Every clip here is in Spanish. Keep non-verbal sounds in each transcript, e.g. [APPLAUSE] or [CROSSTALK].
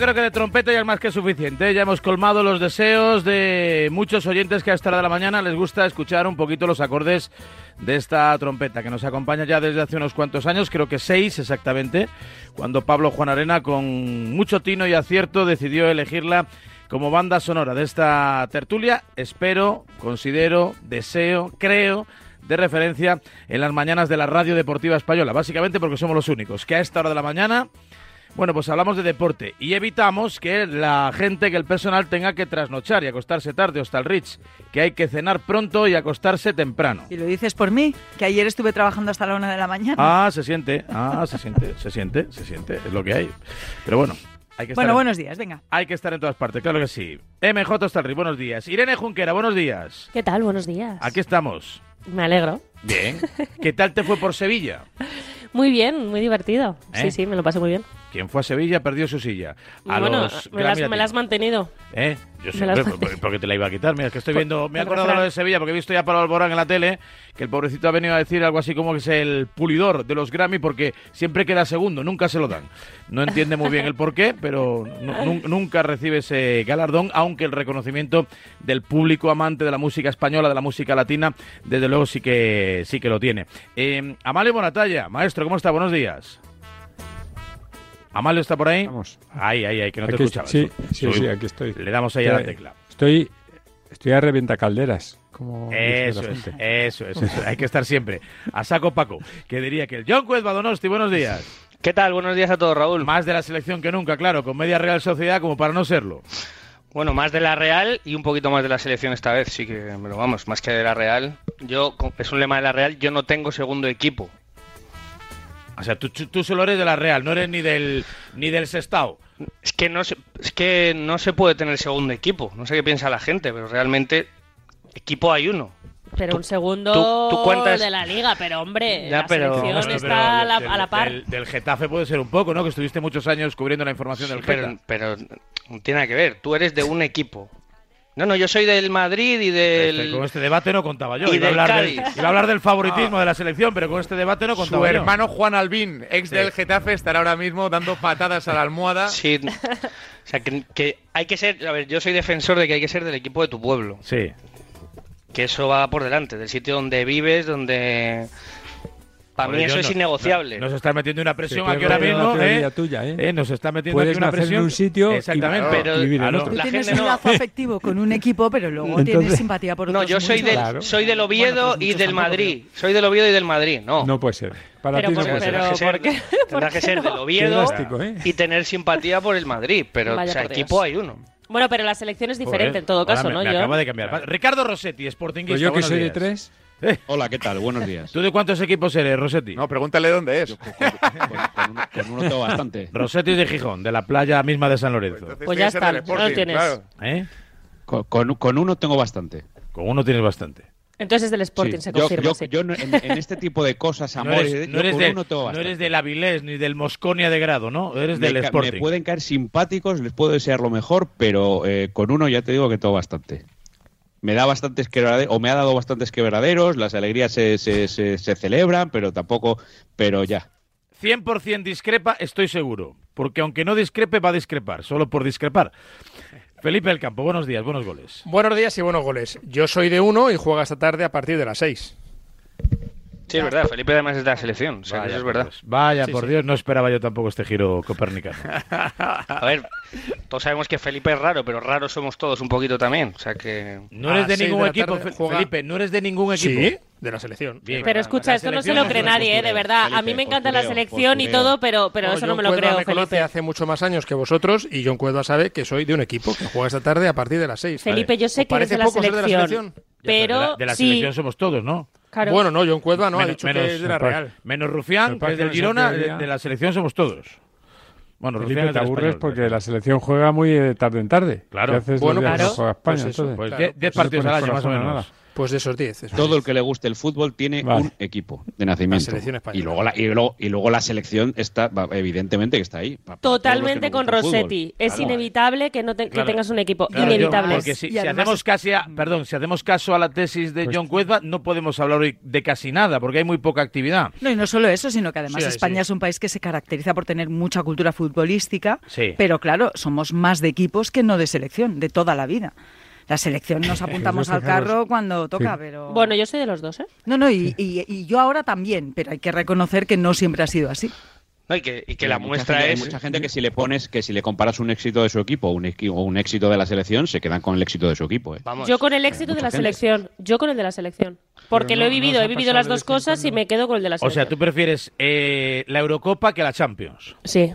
Creo que de trompeta ya es más que suficiente. Ya hemos colmado los deseos de muchos oyentes que a esta hora de la mañana les gusta escuchar un poquito los acordes de esta trompeta que nos acompaña ya desde hace unos cuantos años, creo que seis exactamente, cuando Pablo Juan Arena con mucho tino y acierto decidió elegirla como banda sonora de esta tertulia. Espero, considero, deseo, creo de referencia en las mañanas de la Radio Deportiva Española, básicamente porque somos los únicos que a esta hora de la mañana bueno, pues hablamos de deporte y evitamos que la gente, que el personal tenga que trasnochar y acostarse tarde, hasta el Rich, que hay que cenar pronto y acostarse temprano. Y lo dices por mí, que ayer estuve trabajando hasta la una de la mañana. Ah, se siente, ah, se siente, se siente, se siente, es lo que hay. Pero bueno, hay que estar bueno, en- buenos días, venga. Hay que estar en todas partes, claro que sí. MJ Stalry, buenos días. Irene Junquera, buenos días. ¿Qué tal? Buenos días. Aquí estamos. Me alegro. Bien. ¿Qué tal te fue por Sevilla? [LAUGHS] Muy bien, muy divertido. ¿Eh? Sí, sí, me lo pasé muy bien. Quien fue a Sevilla perdió su silla. A bueno, los me, las, Grammy me la has mantenido. ¿Eh? Yo por- porque te la iba a quitar. Mira, es que estoy [LAUGHS] viendo, me he acordado de lo de. Sevilla porque he visto ya a Pablo Alborán en la tele que el pobrecito ha venido a decir algo así como que es el pulidor de los Grammy porque siempre queda segundo, nunca se lo dan. No entiende muy bien el por qué, pero nu- nu- nunca recibe ese galardón, aunque el reconocimiento del público amante de la música española, de la música latina, desde luego sí que sí que lo tiene. Eh, Amalio Bonatalla, maestro, ¿cómo está? Buenos días. Amalio está por ahí. Vamos. Ahí, ahí, ahí, que no te Aquí escuchaba. sí, sí, sí, aquí estoy. Le damos ahí a la tecla. Estoy, estoy a revienta calderas. Como Eso es, eso es, eso es. [LAUGHS] Hay que estar siempre. A saco Paco, que diría que el John Cuez Badonosti, buenos días. ¿Qué tal? Buenos días a todos, Raúl. Más de la selección que nunca, claro, con media Real Sociedad como para no serlo. Bueno, más de la Real y un poquito más de la selección esta vez, sí que, pero vamos, más que de la Real. Yo, es un lema de la Real, yo no tengo segundo equipo. O sea, tú, tú- solo eres de la Real, no eres ni del ni del Sestao. Es que no se, es que no se puede tener segundo equipo. No sé qué piensa la gente, pero realmente equipo hay uno. Pero Tú- un segundo tú- tú cuentas- de la liga, pero hombre, Ya, la pero- selección Bueno, está pero a la, del- a la par. Del, del Getafe puede ser un poco, ¿no? Que estuviste muchos años cubriendo la información del pero, Getafe. pero no tiene nada que ver. Tú eres de un equipo. No, no, yo soy del Madrid y del. Este- con este debate no contaba yo. y Iba a, del hablar del, iba a hablar del favoritismo de la selección, pero con este debate no Su contaba yo. hermano Juan Albín, ex Sí. del Getafe, estará ahora mismo dando patadas a la almohada. Sí. O sea, que, que hay que ser. A ver, yo soy defensor de que hay que ser del equipo de tu pueblo. Sí. Que eso va por delante, del sitio donde vives, donde. Para mí eso es no- innegociable. Nos está metiendo una presión Sí, aquí ahora pero mismo, ¿eh? tuya, ¿eh? Eh, Nos está metiendo aquí una nacer en presión. un sitio y- Exactamente. pero- vivir en Claro. otro. Tú La tienes gente un no. lazo afectivo con un equipo, pero luego Entonces- tienes simpatía por No, otros yo soy del, Claro. soy del Oviedo Bueno, pues y muchos del Madrid. Soy del Oviedo y del Madrid. No. No puede ser. Para Pero ti no puede pero- ser. Tendrás que ser, ¿por qué? tendrás que ser del [LAUGHS] Oviedo ¿eh? y tener simpatía por el Madrid. Pero, equipo hay uno. Bueno, pero la selección es diferente Joder, en todo caso, me- ¿no? me Yo- acaba de cambiar. Ricardo Rossetti, Sportingista. Pues yo que soy de días. Hola, ¿qué tal? Buenos días. ¿Tú de cuántos equipos eres, Rossetti? No, pregúntale dónde es. Yo con, con- con- con uno, con uno tengo bastante. Rossetti es de Gijón, de la playa misma de San Lorenzo. Pues tiene ya está, ya lo tienes. claro. ¿Eh? Con, con- con uno tengo bastante. Con uno tienes bastante. Entonces es del Sporting, Sí. se confirma, yo- sí. yo no- en, en este tipo de cosas, [LAUGHS] No amores, eres, no eres con del- uno tengo no eres del Avilés ni del Mosconia de grado, ¿no? Eres me, del Sporting. me pueden caer simpáticos, les puedo desear lo mejor, pero eh, con uno ya te digo que tengo bastante. Me da bastantes quebraderos, o me ha dado bastantes quebraderos, las alegrías se, se, se, se celebran, pero tampoco, pero ya. 100% discrepa, estoy seguro. Porque aunque no discrepe, va a discrepar, solo por discrepar. Felipe del Campo, buenos días, buenos goles. Buenos días y buenos goles. Yo soy de uno y juega esta tarde a partir de las seis. Sí, es verdad. Felipe además es de la selección. O sea, que Vaya eso es por verdad. Dios. Vaya, Sí, por sí. Dios, no esperaba yo tampoco este giro copernicano. [LAUGHS] A ver, todos sabemos que Felipe es raro, pero raros somos todos un poquito también. O sea que. No eres de ningún de equipo, tarde Fe- juega- Felipe, no eres de ningún equipo. Sí, de la selección. Bien. Pero escucha, esto no se selección lo cree nadie, ¿eh? De verdad. a mí me encanta la postureo, selección y todo, pero, pero No, eso no me lo creo, me conoce Felipe. hace mucho más años que vosotros y John sabe que soy de un equipo que juega esta tarde a partir de las 6. Felipe, yo sé ¿Os que eres parece de la poco ser de la selección. selección? Pero de la, de la sí, selección somos todos, ¿no? Claro. Bueno, no, John Cuerva no ha Menos- dicho menos- que es de la Real. Menos Rufián, que es del Girona, de, de la selección somos todos. Bueno, Rufián Felipe, te aburres español, porque pero- la selección juega muy de tarde en tarde. Claro. ¿Qué haces Bueno, claro. juega España? Pues eso, entonces? Pues Claro, 10 pues partidos al año, más o menos. nada. Pues de esos 10. eso Todo el que le guste el fútbol tiene Vale. un equipo de nacimiento. La selección española. y, luego la, y, luego, y luego la selección está, evidentemente que está ahí. Totalmente con. Rossetti. Es Claro. inevitable que no te- que Claro. tengas un equipo. Claro, inevitable. porque si, hacemos casi a- perdón, si hacemos caso a la tesis de Pues- John Cuezba, no podemos hablar hoy de casi nada, porque hay muy poca actividad. No, y no solo eso, sino que además Sí, España sí. es un país que se caracteriza por tener mucha cultura futbolística, Sí. pero claro, somos más de equipos que no de selección, de toda la vida. La selección nos [LAUGHS] apuntamos al carro cuando toca, Sí. pero... Bueno, yo soy de los dos, ¿eh? No, no, y, y- y yo ahora también, pero hay que reconocer que no siempre ha sido así. No, y que, y que la muestra gente- hay es. mucha gente que si le pones, que si le comparas un éxito de su equipo o un, o un éxito de la selección, se quedan con el éxito de su equipo. ¿eh? Vamos. Yo con el éxito de la gente. selección. Yo con el de la selección. Porque Pero lo he no- no vivido, os he vivido las dos cosas y me quedo con el de la O selección. sea, tú prefieres eh, la Eurocopa que la Champions. Sí.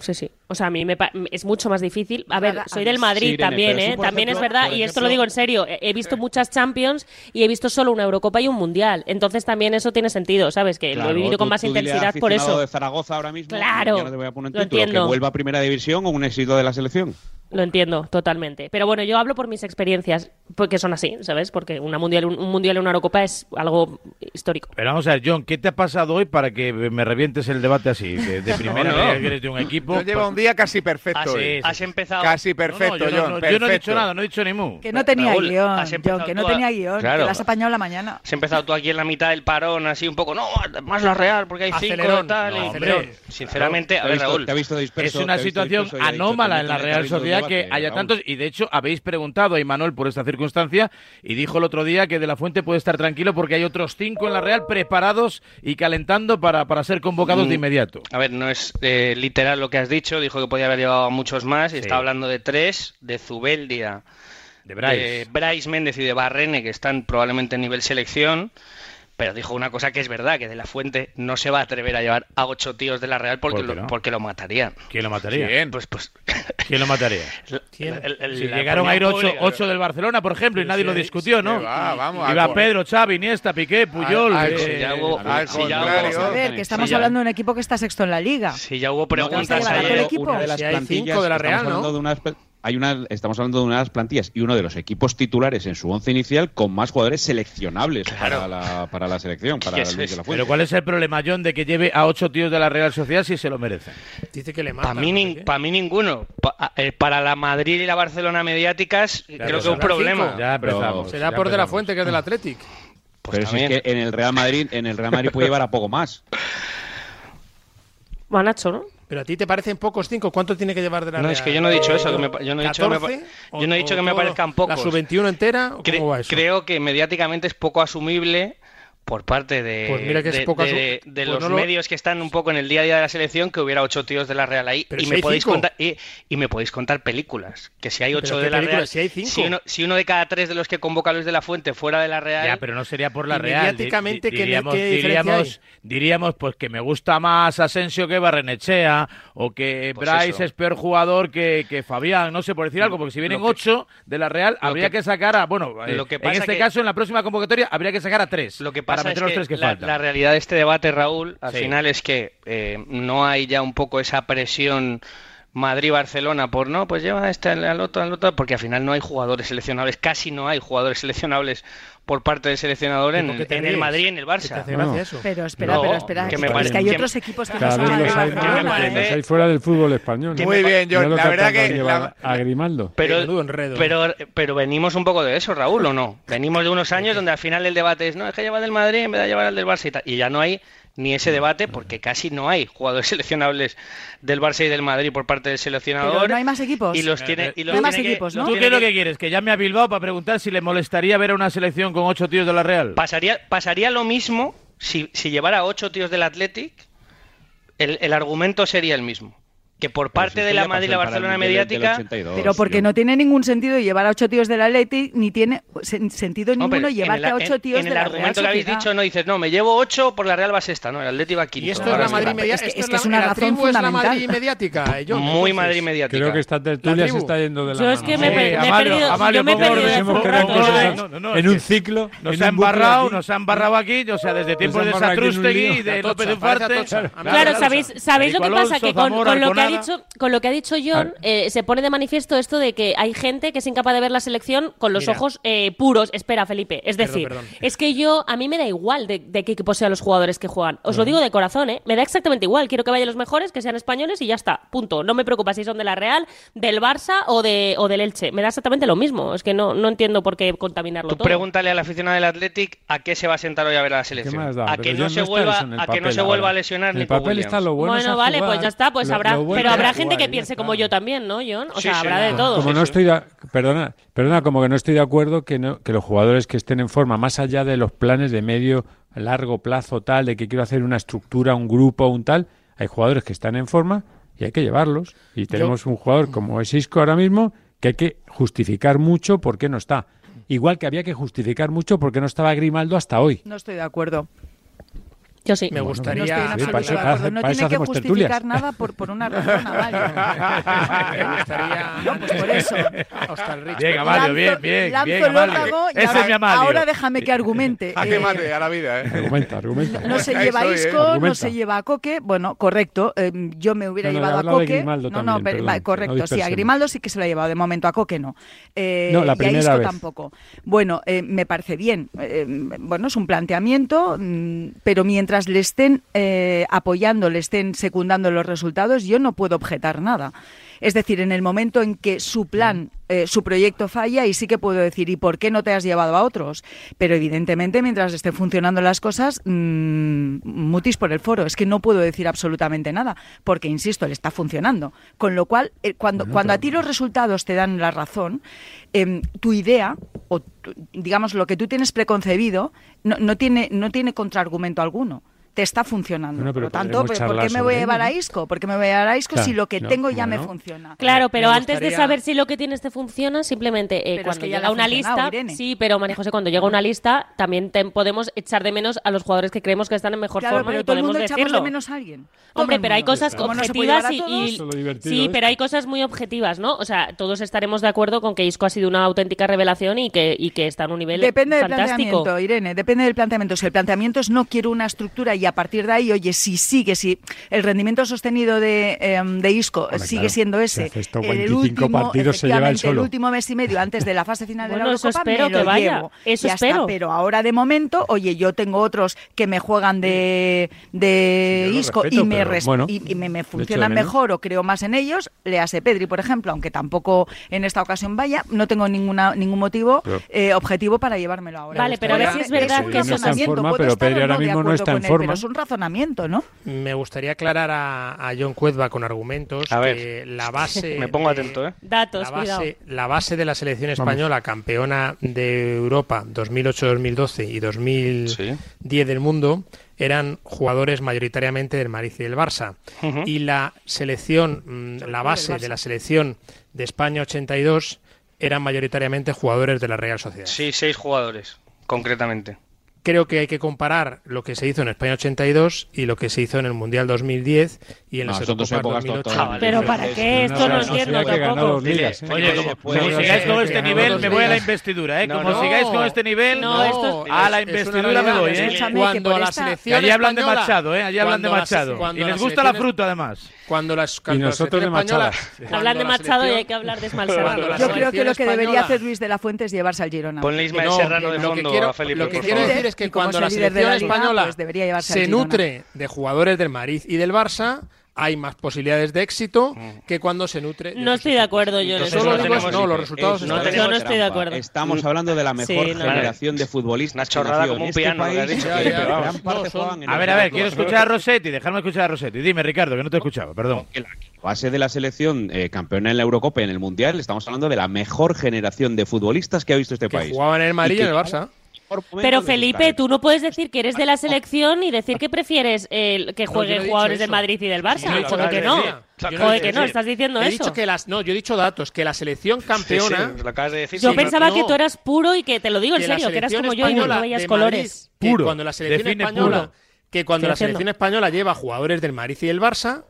Sí, sí. O sea, a mí me pa- es mucho más difícil. A ver, soy del Madrid Sí, Irene, también, ¿eh? También es verdad, y esto lo digo en serio. He visto muchas Champions y he visto solo una Eurocopa y un Mundial. Entonces también eso tiene sentido, ¿sabes? Que lo he vivido con más intensidad por eso. de Zaragoza ahora mismo, Claro, ya no te voy a poner lo título, entiendo. que vuelva a primera división o un éxito de la selección. Lo entiendo, totalmente. Pero bueno, yo hablo por mis experiencias, porque son así, ¿sabes? Porque una mundial, un, un mundial y una Eurocopa es algo histórico. Pero vamos a ver, John, ¿qué te ha pasado hoy para que me revientes el debate así? De, de [LAUGHS] primera, No, no. que eres de un equipo. Yo llevo un día casi perfecto. Has, hoy. has empezado. Casi No, no, perfecto, yo, no, John. no, yo no he dicho nada, no he dicho ni mu. Que no tenía Raúl, guion, has empezado John, que no a- tenía guion, Claro. que la has apañado la mañana. Has empezado tú aquí en la mitad del parón, así un poco, no, más la Real, porque hay cinco Acelerón, tal. no, y- hombre, sinceramente, Te a ver, Raúl. te ha visto disperso, es una situación disperso dicho, anómala en la "También tiene Real Sociedad que debate, haya Raúl". tantos y de hecho habéis preguntado a Imanol por esta circunstancia y dijo el otro día que de la Fuente puede estar tranquilo porque hay otros cinco en la Real preparados y calentando para, para ser convocados de Mm. inmediato. A ver, no es eh, literal lo que has dicho, dijo que podía haber llevado a muchos más, y Sí. está hablando de tres, de Zubeldia, De Bryce. de Bryce Méndez y de Barrene, que están probablemente en nivel selección, pero dijo una cosa que es verdad, que de la Fuente no se va a atrever a llevar a ocho tíos de la Real porque, ¿Por qué lo, no? porque lo matarían. ¿Quién lo mataría? Bien. Pues, pues... ¿Quién lo mataría? [LAUGHS] el- el- el- Si llegaron a ir ocho, ocho del Barcelona, por ejemplo, y nadie lo discutió, ¿no? va, vamos, Iba al- Pedro, Xavi, Iniesta, Piqué, Puyol. al- eh, si ya hubo- Al si ya hubo- contrario. A ver, que estamos hablando de un equipo que está sexto en la liga. Si ya hubo preguntas el ayer, equipo? Una de las Si hay plantillas, cinco de la Real, ¿no? hablando de pla- hay una, estamos hablando de una de las plantillas y uno de los equipos titulares en su once inicial con más jugadores seleccionables para, la, para la selección, para [LAUGHS] Luis de la Fuente. Pero ¿cuál es el problema, John, de que lleve a ocho tíos de la Real Sociedad si se lo merecen? Dice que le mata. Para mí, nin- pa' mí ninguno. Pa- eh, para la Madrid y la Barcelona mediáticas, creo que es un problema. Ya Pero. Será ya por de la. Fuente, que es del Athletic. Pues Pero si es que en el Real Madrid, en el Real Madrid puede llevar a poco más. Manacho, ¿no? Pero a ti te parecen pocos cinco. ¿Cuánto tiene que llevar de la No, Real? es que yo no he dicho eso, que me yo no he dicho que me pa- 14, yo no he dicho que me parezcan pocos. ¿La sub-21 entera? ¿O Cre- ¿Cómo va eso? creo que mediáticamente es poco asumible por parte de, Pues mira que es de- pues los no lo- medios que están un poco en el día a día de la selección que hubiera ocho tíos de la Real ahí Pero y si me podéis cinco. contar y, y me podéis contar películas que si hay ¿Pero ocho de la? Real Si hay cinco. uno, si uno de cada tres de los que convoca Luis de la Fuente fuera de la Real Ya, pero no sería por la Real. Di- mediáticamente, di- ¿qué- diríamos, diferencia diríamos, diríamos, pues que me gusta más Asensio que Barrenechea o que Pues Bryce eso. es peor jugador que, que Fabián, no sé, por decir algo, porque si vienen que- ocho de la Real, habría que- que, sacar a, bueno, eh, lo que en pasa este que- caso, en la próxima convocatoria, habría que sacar a tres Lo que para pasa meter es los que, tres que la, faltan. la realidad de este debate, Raúl, al Sí. final es que eh, no hay ya un poco esa presión Madrid-Barcelona por no, pues lleva a este al al otro, al otro, porque al final no hay jugadores seleccionables, casi no hay jugadores seleccionables por parte del seleccionador ¿Y en, el? Madrid y en el ¿Qué te Barça. hace gracia No. eso? Pero espera, No, pero espera. que me es parece- que hay que- otros equipos que no Cada son los hay, fuera del fútbol español. ¿no? Muy bien, lo La que verdad que. la- A Grimaldo. Pero, pero, pero venimos un poco de eso, Raúl, ¿o no? Venimos de unos años donde al final el debate es, no, es que lleva del Madrid en vez de llevar al del Barça y tal. Y ya no hay ni ese debate porque casi no hay jugadores [LAUGHS] seleccionables del Barça y del Madrid por parte del seleccionador. Pero no hay más equipos. Y los tiene, y No los hay más tiene que- equipos, ¿no? ¿Tú qué es lo que- que quieres? ¿Que llame a Bilbao para preguntar si le molestaría ver a una selección con ocho tíos de la Real? Pasaría, pasaría lo mismo si, si llevara ocho tíos del Athletic, el, el argumento sería el mismo. Que por parte de la Madrid y la Barcelona mediática. Pero porque no tiene ningún sentido llevar a ocho tíos del Atleti, ni tiene sen- sentido ninguno en llevarte el- a ocho en- tíos en de el la argumento Real que habéis dicho, no dices, no, me llevo ocho por la Real va sexta, no, el Atleti va quinto. Y esto es la. Madrid Es mediática. que- es que es una la razón tribu es la fundamental. Madrid mediática. eh, Muy. Madrid mediática. Creo que esta tertulia se está yendo de la Yo es mano. que me, he perdido, yo me he perdido en- No, no, no, en un ciclo. Nos en ha embarrado, aquí. nos ha embarrado aquí, o sea, desde tiempos de en Satrústegui y de López Ufarte. Claro. ¿sabéis, ¿sabéis lo que pasa? Que con lo que ha Alconada. dicho, con lo que ha dicho John, eh, se pone de manifiesto esto de que hay gente que es incapaz de ver la selección con los Mira. ojos eh, puros. Espera, Felipe. Es decir, perdón. es que yo, a mí me da igual de, de qué equipo sean los jugadores que juegan. Os lo digo de corazón, ¿eh? Me da exactamente igual. Quiero que vayan los mejores, que sean españoles y ya está. Punto. No me preocupa si son de la Real, del Barça o, de, o del Elche. Me da exactamente lo mismo. Es que no, no entiendo por qué contaminarlo Tú todo. pregúntale al aficionado del Athletic a qué se va a sentar hoy a ver a la selección. más da? A que no se vuelva, a que no se vuelva a lesionar el Nico papel Williams. está lo bueno. vale, jugar. pues ya está, pues Lo- habrá. lo bueno pero habrá gente que piense como yo también, ¿no, John? O Sí, sea, sí, habrá de todo. Como no estoy de, perdona, perdona, como que no estoy de acuerdo que no, que los jugadores que estén en forma, más allá de los planes de medio, largo plazo, tal, de que quiero hacer una estructura, un grupo, un tal, hay jugadores que están en forma y hay que llevarlos. Y tenemos un jugador como es Isco ahora mismo que hay que justificar mucho por qué no está. Igual que había que justificar mucho por qué no estaba Grimaldo hasta hoy. No estoy de acuerdo. Yo sí. Me No gustaría. estoy en Sí, absoluto para eso- de acuerdo. No tiene que justificar tertulias. nada por, por una razón, Amalio. Me gustaría. [LAUGHS] No, pues por eso. Hasta el Rich. Bien, Amalio, bien, bien, lanzo bien, el Amalio. órdago y Ese ahora, es mi Amalio. ahora déjame que argumente. [LAUGHS] A Eh, mate a la vida, ¿eh? Argumenta, argumenta. No se lleva a estoy, ¿eh? Isco, no se lleva a Coque. Bueno, correcto. eh, yo me hubiera No, no, he llevado a Coque. No, no, pero- perdón, correcto. sí, a. Grimaldo sí que se lo ha llevado. De momento a Coque no. Eh, No, la y a primera Isco vez. tampoco. Bueno, me parece bien. Bueno, es un planteamiento, mm, pero mientras le estén eh, apoyando, le estén secundando los resultados, yo no puedo objetar nada. Es decir, en el momento en que su plan, eh, su proyecto falla, y sí que puedo decir, ¿y por qué no te has llevado a otros? Pero evidentemente, mientras estén funcionando las cosas, mm, mutis por el foro. Es que no puedo decir absolutamente nada, porque, insisto, le está funcionando. Con lo cual, eh, cuando, Bueno, cuando a ti los resultados te dan la razón, em, tu idea, o tu- digamos lo que tú tienes preconcebido, no, no tiene, no tiene contraargumento alguno. Te está funcionando. Bueno, Por lo tanto, ¿por qué me voy a llevar a ¿no? Isco? ¿Por qué me voy a llevar a Isco Claro, si lo que no, tengo ya me funciona? Claro, pero antes de saber si lo que tienes te funciona, simplemente eh, Pero es cuando que ya le llega una lista, Irene. sí, pero María José, cuando llega una lista, también te- podemos echar de menos a los jugadores que creemos que están en mejor Claro, forma pero y todo el podemos mundo echamos decirlo. de menos a alguien. Todo Hombre, el pero hay mundo. cosas Como no objetivas a y, es sí, esto. pero hay cosas muy objetivas, ¿no? O sea, todos estaremos de acuerdo con que Isco ha sido una auténtica revelación y que, y que está en un nivel Depende del planteamiento, Irene, depende del planteamiento. Si el planteamiento es no quiero una estructura y a partir de ahí, oye, si sigue, si el rendimiento sostenido de, em, de Isco sigue claro, siendo si ese, hace esto el 25 último, partidos se lleva el solo. último mes y medio antes de la fase final de la eso Eurocopa, espero me lo que vaya, llevo. eso Ya está, espero. pero ahora de momento, oye, yo tengo otros que me juegan de, de Sí, Isco respeto, y, me, pero bueno, y, y me, funcionan mejor o creo más en ellos, le hace Pedri, por ejemplo, aunque tampoco en esta ocasión vaya, no tengo ninguna ningún motivo Pero- eh, objetivo para llevármelo ahora. Vale, pero a ver si es verdad un que eso- no está en razonamiento, forma, pero Pedri ahora mismo no acuerdo está en con él, forma. Es un razonamiento, ¿no? Me gustaría aclarar a, a John Cuezba con argumentos A ver. que la base. [LAUGHS] Me pongo de- atento, ¿eh? Datos, La cuidado. base, la base de la selección española, campeona de Europa 2008-2012 y 2010 del mundo, eran jugadores mayoritariamente del Madrid y del Barça. Y la selección, mm, la base de la selección de España 82 eran mayoritariamente jugadores de la Real Sociedad. Sí, seis jugadores, concretamente. Creo que hay que comparar lo que se hizo en España 82 y lo que se son en el Mundial 2010 y en No, las Eurocopas épocas 2008. totalmente Pero ¿para qué? Esto no no entiendo tampoco. ligas, ¿eh? Oye, como, puede como ser sigáis con este nivel, me voy a la investidura, ¿eh? No, Como no. sigáis con este nivel, No, esto es- a la investidura me voy, ¿eh? Que Cuando por la selección allí hablan de Machado, ¿eh? Allí hablan de Machado. Y les gusta la fruta, además. Cuando las, Y nosotros de Machada. [LAUGHS] Hablan de Machado y hay que hablar de la Yo creo que lo que debería hacer Luis de la Fuente es llevarse al Girona. Ponle Ismael No, Serrano de fondo a Felipe, lo que quiero decir es que Y cuando la selección la liga, española pues debería se nutre de jugadores del Madrid y del Barça, hay más posibilidades de éxito que cuando se nutre. No estoy de acuerdo, yo en Entonces eso. Solo no digo tenemos- no, los resultados Es- no están tenemos Yo no estoy de acuerdo. Estamos hablando de la mejor Sí, no. generación de futbolistas. Una chorrada como un este piano, A ver, a ver, quiero escuchar a Rossetti, dejadme escuchar a Rossetti. Dime, Ricardo, que no te escuchaba, perdón. la base de la selección eh, campeona en la Eurocopa y en el Mundial, estamos hablando de la mejor generación de futbolistas que ha visto este que país. jugaban en el Madrid y en el Barça. Pero Felipe, tú no puedes decir que eres de la selección y decir que prefieres eh, que jueguen no jugadores del. Madrid y del Barça. Dicho Joder, que no. Joder, que no, estás diciendo He eso. dicho que las, no, yo he dicho datos, que la selección campeona... Sí, sí, lo acabas de decir. Yo sí. pensaba que tú eras puro y que te lo digo en serio, que eras como yo y no veías colores. Madrid, Puro. Cuando la selección española, puro. que cuando Estoy la haciendo. selección española lleva jugadores del Madrid y del Barça,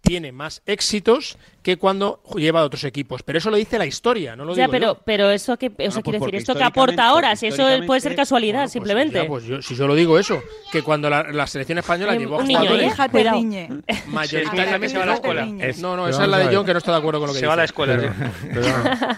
tiene más éxitos que cuando lleva a otros equipos. Pero eso lo dice la historia, no lo Ya, digo pero, yo. pero eso que, eso pues quiere decir, porque esto que aporta si eso puede ser casualidad, Bueno, pues simplemente. ya, pues yo- si yo lo digo eso, que cuando la, la selección española Hay llevó a un niño, jugadores ¿eh? Déjate, riñe. [LAUGHS] mayoritariamente se va a la escuela. No, no, esa es la de. John que no está de acuerdo con lo que Se dice. va a la escuela. Pero, [LAUGHS] pero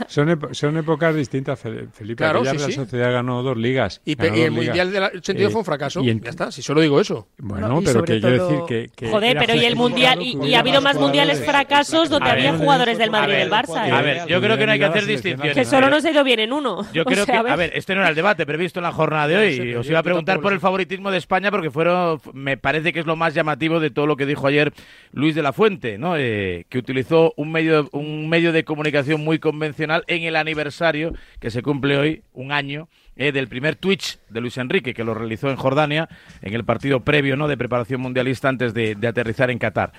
son, ep- son épocas distintas, Fe- Felipe. Claro, sí, Real sí. Sociedad ganó dos ligas. Y, pe- y el ligas. Mundial del 82 Eh, fue un fracaso. y en- Ya está, si solo digo eso. Bueno, No, pero que quiero todo- decir que, Joder, pero y el mundial, y, ha habido más mundiales fracasos donde había jugadores del a Madrid y ver, del Barça. ¿eh? A ver, yo creo que no hay que hacer distinciones. Que solo nos ha ido bien en uno. Yo [LAUGHS] creo que, a ver, este no era el debate previsto en la jornada de hoy. Os iba a preguntar por el favoritismo de España porque fueron, me parece que es lo más llamativo de todo lo que dijo ayer Luis de la Fuente, ¿no? Eh, que utilizó un medio, un medio de comunicación muy convencional en el aniversario que se cumple hoy, un año, eh, del primer Twitch de Luis Enrique, que lo realizó en Jordania, en el partido previo, ¿no? De preparación mundialista antes de, de aterrizar en Qatar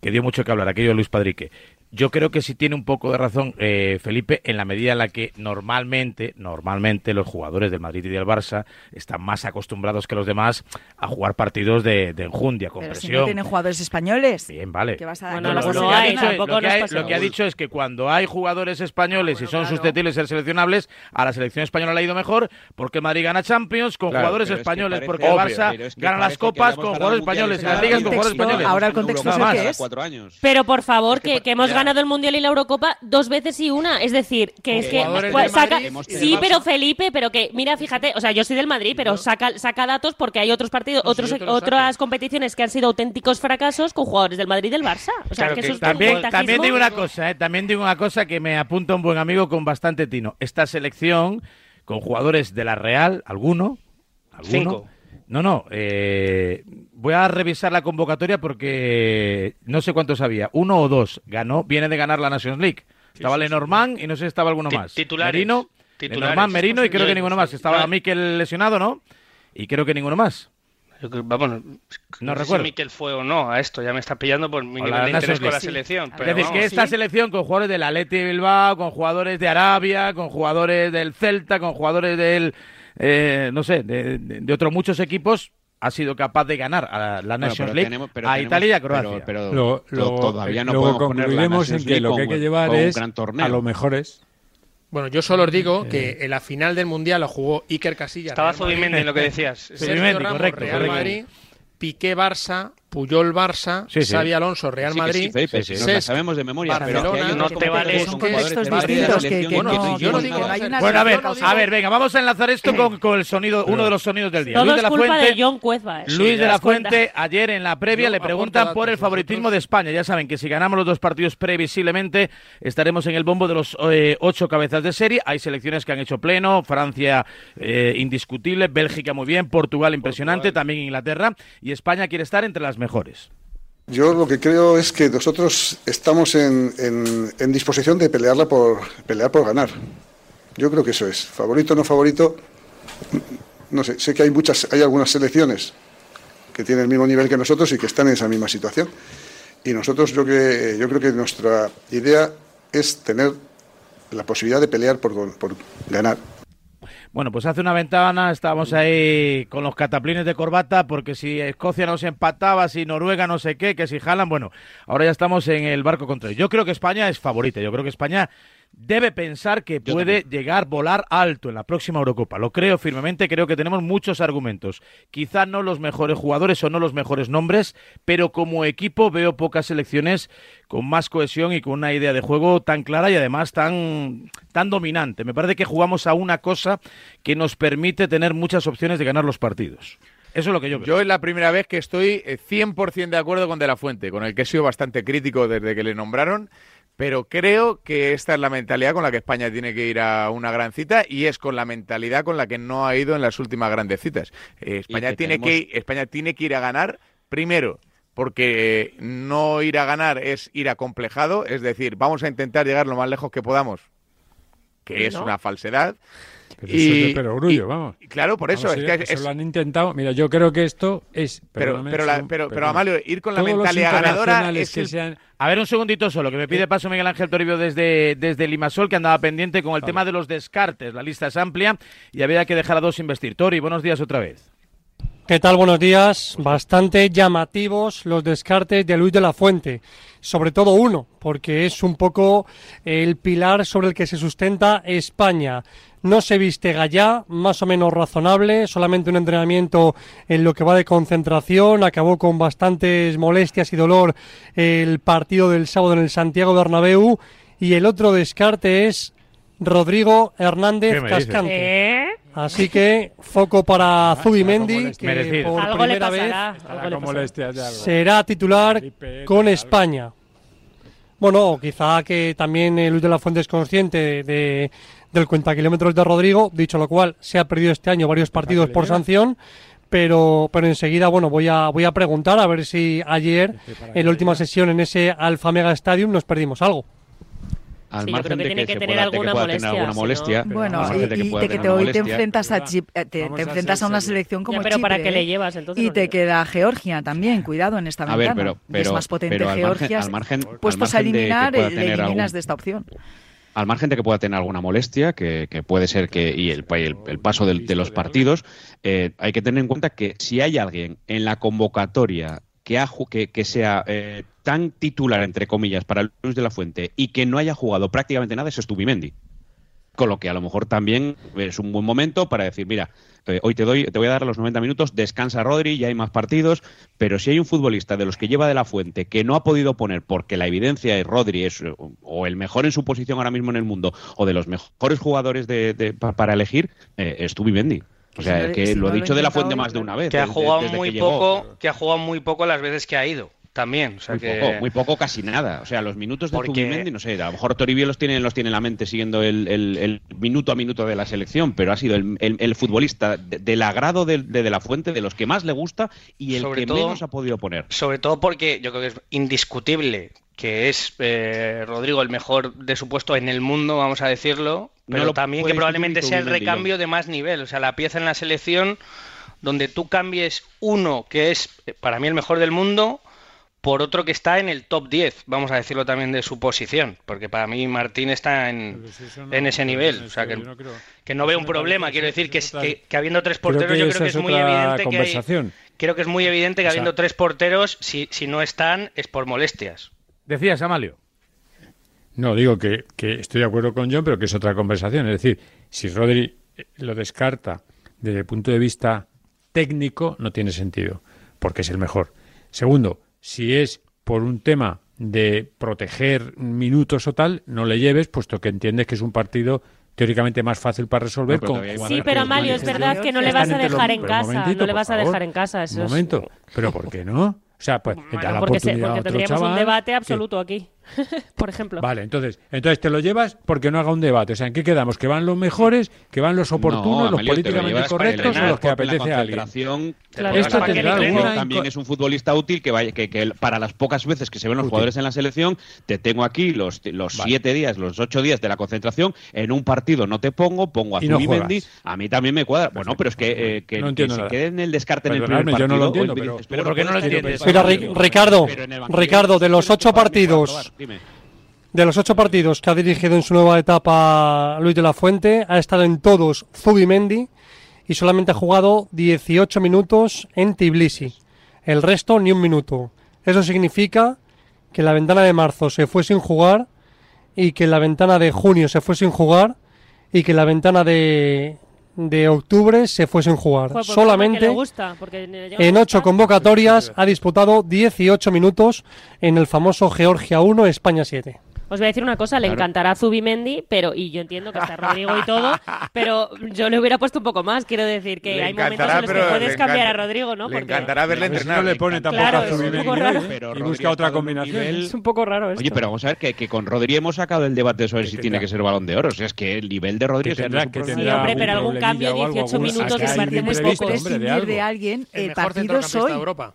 que dio mucho que hablar, aquello de Luis Padrique. Yo creo que sí tiene un poco de razón eh, Felipe en la medida en la que normalmente, normalmente los jugadores del Madrid y del Barça están más acostumbrados que los demás a jugar partidos de, de enjundia, con Pero si presión. no tienen jugadores españoles. Bien, vale. ¿Qué vas a, Bueno, qué vas a no lo, que ha dicho, es- lo que nos hay- pasa lo que ha nada. dicho es que cuando hay jugadores españoles y son claro. susceptibles de ser seleccionables, a la selección española le ha ido mejor porque Madrid gana Champions con Claro, jugadores pero es que españoles, porque el Barça pero es que gana las copas con ganado jugadores españoles, en las el ligas con jugadores contexto, españoles. ahora el contexto es que es. cuatro años. Pero por favor, que hemos ya. Ganado el Mundial y la Eurocopa dos veces y una. Es decir, que es que pues, saca... Sí, pero Felipe, pero que mira, fíjate, o sea, yo soy del Madrid, pero saca, saca datos porque hay otros partidos, No, si otros, otras competiciones que han sido auténticos fracasos con jugadores del Madrid y del Barça. O sea, Claro que que eso es También, un también digo una cosa, ¿eh? también digo una cosa que me apunta un buen amigo con bastante tino. Esta selección, con jugadores de la Real, alguno, alguno. Cinco. No, no, eh, voy a revisar la convocatoria porque no sé cuántos había. Uno o dos ganó, viene de ganar la Nations League. Estaba Lenormand y no sé si estaba alguno más. titulares. Merino, Titulares. Lenormand, Merino y creo que ninguno más. Estaba Mikel lesionado, ¿no? Y creo que ninguno más. Yo creo- Vamos, no, No sé recuerdo. si Mikel fue o no a esto, ya me está pillando por mi O nivel de interés con la selección. Pero es decir, vamos, que esta sí. selección con jugadores del Atleti Bilbao, con jugadores de Arabia, con jugadores del Celta, con jugadores del, eh, no sé, de, de- de otros muchos equipos, ha sido capaz de ganar a la Bueno, Nations pero League, tenemos- pero a tenemos- Italia y a pero- Croacia. Pero, luego- todavía no luego podemos poner la concluiremos en que League lo que hay que llevar es gran torneo. a los mejores. Bueno, yo solo os digo Eh. que en la final del Mundial lo jugó Iker Casillas. Estaba Zubimendi en lo que decías. Sergio Ramos, correcto, Real correcto. Madrid, Piqué Barça, Puyol Barça, Sí, sí. Xavi Alonso Real Madrid, sí, la sabemos de memoria, Barcelona, no te vale- son contextos jugadores de la distintos que, selección que Bueno, no, yo no que digo no hay eso. una Bueno, a ver, no a ver, venga, vamos a enlazar esto [CLEARS THROAT] con, con el sonido, uno de los sonidos del día. Todo Luis de la culpa Fuente, de John Cuezba. ¿eh? Luis ¿Te de la? Fuente, ayer en la previa Yo le preguntan por el favoritismo de España. Ya saben que si ganamos los dos partidos previsiblemente estaremos en el bombo de los eh, ocho cabezas de serie. Hay selecciones que han hecho pleno, Francia eh, indiscutible, Bélgica muy bien, Portugal impresionante, también Inglaterra y España quiere estar entre las mejores. Yo lo que creo es que nosotros estamos en, en- disposición de pelearla por pelear por ganar. Yo creo que eso es. Favorito o no favorito, no sé. Sé que hay muchas, hay algunas selecciones que tienen el mismo nivel que nosotros y que están en esa misma situación. Y nosotros yo que yo creo que nuestra idea es tener la posibilidad de pelear por, por ganar. Bueno, pues hace una ventana estábamos ahí con los cataplines de corbata porque si Escocia nos empataba, si Noruega no sé qué, que si jalan, bueno, ahora ya estamos en el barco contrario. Yo creo que España es favorita, yo creo que España debe pensar que Yo puede llegar, volar alto en la próxima Eurocopa. Lo creo firmemente, creo que tenemos muchos argumentos. Quizá no los mejores jugadores o no los mejores nombres, pero como equipo veo pocas selecciones con más cohesión y con una idea de juego tan clara y además tan, tan dominante. Me parece que jugamos a una cosa que nos permite tener muchas opciones de ganar los partidos. Eso es lo que yo veo. Yo es la primera vez que estoy eh, 100% de acuerdo con De La Fuente, con el que he sido bastante crítico desde que le nombraron, pero creo que esta es la mentalidad con la que España tiene que ir a una gran cita y es con la mentalidad con la que no ha ido en las últimas grandes citas. Eh, España, que tiene tenemos- que, ir- España tiene que ir a ganar primero. Porque no ir a ganar es ir acomplejado, es decir, vamos a intentar llegar lo más lejos que podamos, que es ¿No? una falsedad. Pero eso es de perogrullo, vamos. Claro, por eso. Vamos, es sí, que eso es- lo han intentado. Mira, yo creo que esto es. pero, pero, la- pero, pero. Amalio, ir con la mentalidad ganadora internacionales es que el- sean- A ver, un segundito solo, que me pide paso Miguel Ángel Toribio desde, desde Limasol, que andaba pendiente con el tema de los descartes. La lista es amplia y había que dejar a dos investir. Tori, buenos días otra vez. ¿Qué tal? Buenos días. Bastante llamativos los descartes de Luis de la Fuente. Sobre todo uno, porque es un poco el pilar sobre el que se sustenta España. No se viste Gallá, más o menos razonable, solamente un entrenamiento en lo que va de concentración, acabó con bastantes molestias y dolor el partido del sábado en el Santiago Bernabéu y el otro descarte es Rodrigo Hernández. Cascante. ¿Eh? Así que foco para Zubimendi, que Merecido. por Algo le primera vez pasará. Algo de algo. será titular con. España. Bueno, quizá que también Luis de la Fuente es consciente de, del cuenta kilómetros de Rodrigo, dicho lo cual se ha perdido este año varios partidos por sanción, pero, pero enseguida, bueno, voy a, voy a preguntar a ver si ayer, en la última sesión en ese Alfa Mega Stadium, nos perdimos algo. Al Sí, yo margen creo que de tiene que, que tener pueda, de que alguna pueda tener molestia, alguna molestia. Bueno, al margen y, de que y de que te, hoy te molestia, enfrentas a. Chip- eh, te, te a enfrentas ser a una selección como Ya, pero ¿para Chipre, qué le ¿eh? llevas? Entonces y te queda Georgia también, cuidado en esta A ver, ventana. pero, pero, es más potente pero al margen, Georgia. al margen, al Puestos a margen de que eliminar, pueda eh, le tener eliminas algún- de esta opción. al margen de que pueda tener alguna molestia, que, que puede ser que y el, el- el paso del- de, los partidos, eh, hay que tener en cuenta que si hay alguien en la convocatoria que, sea eh, tan titular, entre comillas, para Luis de la Fuente y que no haya jugado prácticamente nada, es Tubimendi. Con lo que a lo mejor también es un buen momento para decir, mira, eh, hoy te doy, te voy a dar los 90 minutos, descansa Rodri, ya hay más partidos, pero si hay un futbolista de los que lleva de la fuente que no ha podido poner porque la evidencia es Rodri es o el mejor en su posición ahora mismo en el mundo o de los mejores jugadores de, de- pa- para elegir, eh, es Tubimendi. O sea, si que si lo lo dicho de la fuente más de una vez. Que ha jugado desde muy que llegó. poco, que ha jugado muy poco las veces que ha ido. También, o sea Muy que poco, muy poco, casi nada. O sea, los minutos de Porque- Zubimendi, no sé, a lo mejor Toribio los tiene, los tiene en la mente siguiendo el, el- el minuto a minuto de la selección, pero ha sido el, el- el futbolista de- del agrado de, de, de la fuente, de los que más le gusta y el Sobre que todo- menos ha podido poner. Sobre todo porque yo creo que es indiscutible que es eh, Rodrigo el mejor de su puesto en el mundo, vamos a decirlo, pero también que probablemente sea el recambio de más nivel, o sea, la pieza en la selección donde tú cambies uno que es eh, para mí el mejor del mundo por otro que está en el top 10, vamos a decirlo también de su posición, porque para mí Martín está en, no- en ese nivel, o sea que, no creo- que no veo un problema, quiero decir que, que, que habiendo tres porteros yo creo que es muy evidente que hay, conversación. creo que es muy evidente que O sea- habiendo tres porteros, si, si no están, es por molestias. Decías, Amalio. No, digo que, que estoy de acuerdo con John, pero que es otra conversación. Es decir, si Rodri eh, lo descarta desde el punto de vista técnico, no tiene sentido, porque es el mejor. Segundo, si es por un tema de proteger minutos o tal, no le lleves, puesto que entiendes que es un partido teóricamente más fácil para resolver. No, con Sí, pero Amalio, es verdad que no le vas a dejar en casa. No le vas a dejar en casa. Eso Un es- momento, pero ¿por qué no? O sea, pues da Bueno, la porque, se- a porque otro tendríamos un debate que- absoluto aquí, [LAUGHS] por ejemplo. Vale, entonces, entonces te lo llevas porque no haga un debate. O sea, ¿en qué quedamos? ¿Que van los mejores, que van los oportunos, No, los Amelio, lo políticamente llevas para correctos o los que porque en la apetece a alguien? concentración, Claro, Esto tendrá alguna también es un futbolista útil que, vaya, que, que para las pocas veces que se ven los Útil. jugadores en la selección, te tengo aquí los, los Vale. siete días, los ocho días de la concentración, en un partido no te pongo, pongo a Y no Zubimendi, juegas. a mí también me cuadra. Bueno, pero es que, eh, que, No que entiendo se nada. quede en el descarte en el primer partido. yo no lo entiendo, pero- pero ¿por qué no lo entiendes? Ricardo, Ricardo, de los ocho partidos. De los ocho partidos que ha dirigido en su nueva etapa Luis de la Fuente, ha estado en todos Zubimendi y solamente ha jugado 18 minutos en Tbilisi. El resto ni un minuto. Eso significa que la ventana de marzo se fue sin jugar y que la ventana de junio se fue sin jugar y que la ventana de, de octubre se fue sin jugar. Joder, pues solamente gusta, en ocho convocatorias ha disputado 18 minutos en el famoso Georgia 1, España 7. Os voy a decir una cosa, le Claro. encantará Zubimendi, pero y yo entiendo que está Rodrigo y todo, [LAUGHS] pero yo le hubiera puesto un poco más. Quiero decir que Le hay momentos en los que puedes cambiar a Rodrigo, ¿no? Le Porque encantará verle entrenar. no le pone tampoco Claro, a Zubimendi ¿eh? Pero y busca otra combinación. nivel- es un poco raro esto. Oye, pero vamos a ver que, que con Rodri hemos sacado el debate sobre si tiene tendrá- que ser balón de oro. O sea, es que el nivel de Rodri Que tendrá- que problema. Sí, tendrá hombre, pero algún cambio, problemilla o algo, 18 algún- minutos me parece muy poco. de alguien, El mejor partido Europa.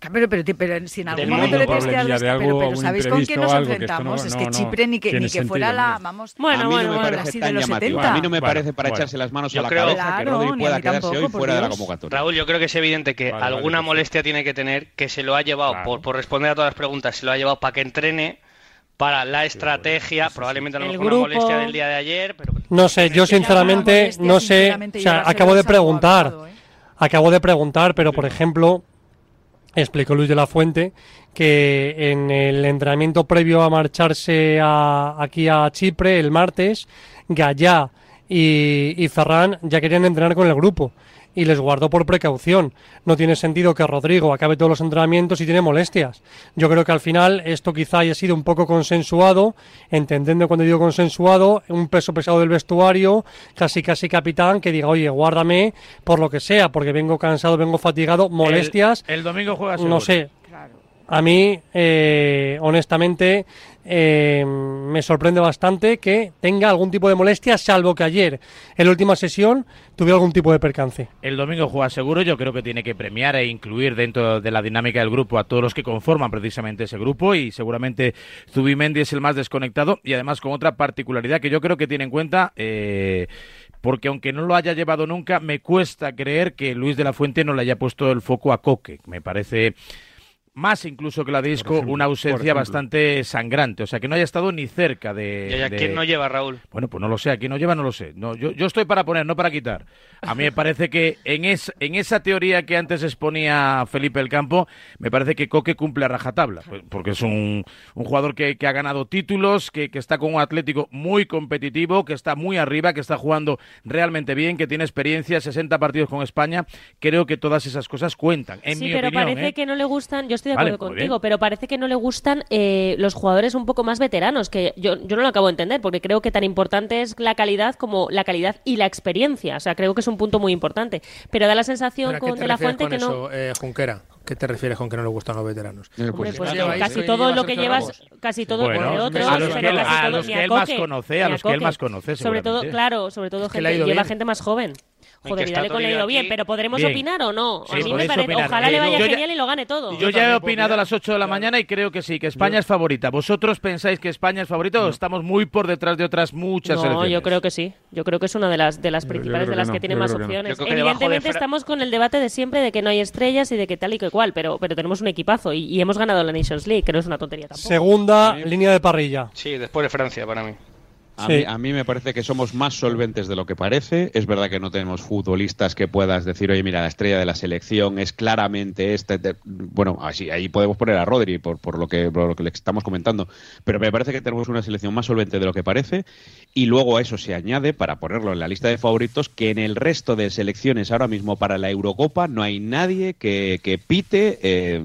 Pero, pero, pero, si en algún Del momento le los- de algo, pero, pero ¿sabéis con quién nos que enfrentamos? no- es que Chipre ni que, ni que fuera sentido, la, vamos, a mí no me bueno, parece así tan de los llamativo. 70. A mí no me Bueno, parece para bueno. echarse las manos Yo a la creo- cabeza que Claro, Rodri ni a pueda quedarse tampoco, hoy fuera de la convocatoria. Raúl, yo creo que es evidente que Vale, alguna molestia tiene que tener, que se lo ha llevado, Claro. por, por responder a todas las preguntas, se lo ha llevado para que entrene, para la estrategia, probablemente a lo mejor una molestia del día de ayer, pero... No sé, yo sinceramente no sé, o sea, acabo de preguntar, ¿eh? acabo de preguntar, pero por ejemplo, explicó Luis de la Fuente que en el entrenamiento previo a marcharse a- aquí a Chipre el martes, Gallá y, y Ferran ya querían entrenar con el grupo y les guardó por precaución. No tiene sentido que Rodrigo acabe todos los entrenamientos y tiene molestias. Yo creo que al final esto quizá haya sido un poco consensuado, entendiendo cuando digo consensuado, un peso pesado del vestuario, casi casi capitán, que diga, oye, guárdame por lo que sea, porque vengo cansado, vengo fatigado, molestias, El, el domingo juega no seguro. sé. Claro. A mí, eh, honestamente, eh, me sorprende bastante que tenga algún tipo de molestia, salvo que ayer, en la última sesión, tuviera algún tipo de percance. El domingo juega seguro, yo creo que tiene que premiar e incluir dentro de la dinámica del grupo a todos los que conforman precisamente ese grupo y seguramente Zubimendi es el más desconectado y además con otra particularidad que yo creo que tiene en cuenta, eh, porque aunque no lo haya llevado nunca, me cuesta creer que Luis de la Fuente no le haya puesto el foco a Coque. Me parece más incluso que la de Isco, ejemplo, una ausencia bastante sangrante, o sea que no haya estado ni cerca de... ¿Y a de- quién no lleva, Raúl? bueno, pues no lo sé, aquí no lleva, no lo sé. No, yo, yo estoy para poner, no para quitar. A mí me parece que en, es, en esa teoría que antes exponía Felipe el Campo, me parece que Coque cumple a rajatabla, pues, porque es un, un jugador que, que ha ganado títulos, que, que está con un Atlético muy competitivo, que está muy arriba, que está jugando realmente bien, que tiene experiencia, 60 partidos con España. Creo que todas esas cosas cuentan, en sí, mi pero opinión. parece ¿eh? que no le gustan, yo estoy de Vale, acuerdo bien. contigo, pero parece que no le gustan eh, los jugadores un poco más veteranos, que yo, yo no lo acabo de entender, porque creo que tan importante es la calidad como la calidad y la experiencia. O sea, creo que es un punto muy importante. Pero da la sensación ¿Pero a qué con De La Fuente con que no. eso, eh, Junquera? ¿Qué te refieres con que no le gustan los veteranos? Eh, Hombre, pues, pues eh, casi todo lo que llevas, casi todo Bueno, de otros, a los pero que él- casi a todo, los ni que él más conoce, a los que él más conoce, Sobre todo, claro, sobre todo Es que gente lleva bien. gente más joven. Joder, Vidal con le Toribio ido bien, pero ¿podremos Bien. opinar o no? Sí, a mí me parece, opinar. ojalá Eh, le vaya yo ya- genial y lo gane todo. Yo ya he opinado a las 8 de la mañana y creo que sí, que España es favorita. ¿Vosotros pensáis que España es favorita o estamos muy por detrás de otras muchas No, selecciones? yo creo que sí. Yo creo que es una de las de las principales de las que que, no, tiene más no. opciones. De Evidentemente estamos con el debate de siempre de que no hay estrellas y de que tal y que cual, pero pero tenemos un equipazo y, y hemos ganado la Nations League, que no es una tontería tampoco. Segunda línea de parrilla. Sí, después de Francia, para mí. A, Sí. mí, a mí me parece que somos más solventes de lo que parece. Es verdad que no tenemos futbolistas que puedas decir, oye, mira, la estrella de la selección es claramente este. de- bueno, así, ahí podemos poner a Rodri por, por, lo que, por lo que le estamos comentando. Pero me parece que tenemos una selección más solvente de lo que parece. Y luego a eso se añade, para ponerlo en la lista de favoritos, que en el resto de selecciones ahora mismo para la Eurocopa no hay nadie que, que pite eh,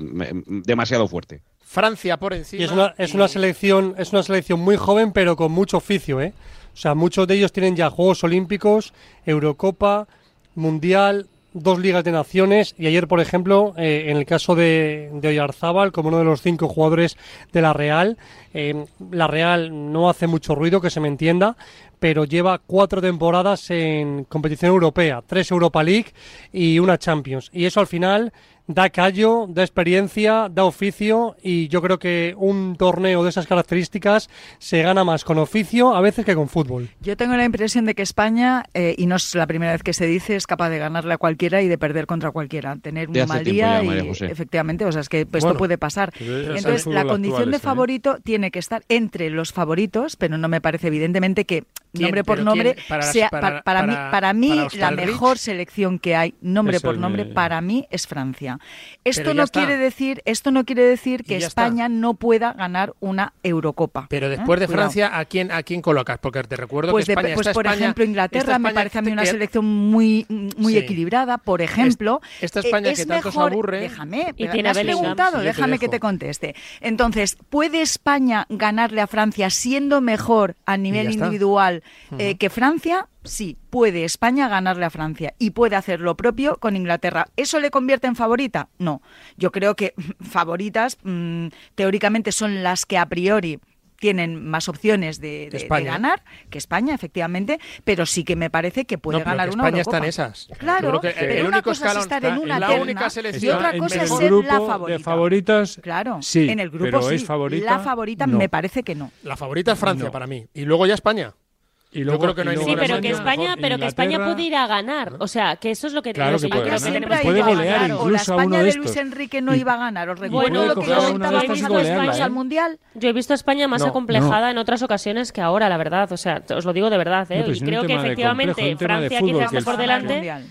demasiado fuerte. Francia por encima. Y es una, es una selección, es una selección muy joven, pero con mucho oficio, ¿eh? O sea, muchos de ellos tienen ya Juegos Olímpicos, Eurocopa, Mundial, dos ligas de naciones. Y ayer, por ejemplo, eh, en el caso de, de Oyarzábal, como uno de los cinco jugadores de la Real, eh, la Real no hace mucho ruido, que se me entienda, pero lleva cuatro temporadas en competición europea, tres Europa League y una Champions. Y eso al final da callo, da experiencia, da oficio y yo creo que un torneo de esas características se gana más con oficio a veces que con fútbol. Yo tengo la impresión de que España, eh, y no es la primera vez que se dice, es capaz de ganarle a cualquiera y de perder contra cualquiera. Tener un mal día ya, y José. efectivamente, o sea, es que pues, Bueno, esto puede pasar. Entonces, la actual condición de ese, ¿eh? favorito tiene que estar entre los favoritos, pero no me parece evidentemente que. Nombre por ¿Pero nombre? Para sea para- para, mí para- para mí para la mejor selección que hay nombre por nombre para mí es Francia. Esto no está. quiere decir esto no quiere decir que está. España no pueda ganar una Eurocopa. Pero ¿eh? después de Cuidado. Francia, ¿a quién, ¿a quién colocas? Porque te recuerdo Pues, que de- España pues esta por España- ejemplo, Inglaterra me parece a mí una que- selección muy, muy Sí. equilibrada, por ejemplo. esta Eh, España es que tanto se aburre- Déjame, Y me has preguntado, Sí, yo te déjame que te conteste. Entonces, ¿puede España ganarle a Francia siendo mejor a nivel ya eh, que Francia? Sí, puede España ganarle a Francia y puede hacer lo propio con Inglaterra. ¿Eso le convierte en favorita? No. Yo creo que [LAUGHS] favoritas mm, teóricamente son las que a priori tienen más opciones de, de- de España. ganar que España, efectivamente, pero sí que me parece que puede No, ganar que una España está en Eurocopa. esas. Claro, que pero el una único cosa es estar en una la terna única y selección otra en cosa es ser la grupo favorita. de favoritas. Claro, sí, en el grupo pero sí. es favorita. La favorita no. me parece que no. La favorita es Francia No. para mí. Y luego ya España. Y Yo luego- creo que no hay Sí, pero que España, pero que España puede ir a ganar. O sea, que eso es lo que, Claro lo que que yo puede Siempre puede golear ganar, o la incluso a uno España de de. Luis Enrique no Y- iba a ganar. Os recuerdo lo que coger a uno de comentabais estos y cuando golearla, España ¿eh? al Mundial. Yo he visto a España más No, acomplejada no. en otras ocasiones que ahora, la verdad. O sea, os lo digo de verdad. ¿eh? No, y no creo que efectivamente Francia quizás está por delante. Mundial,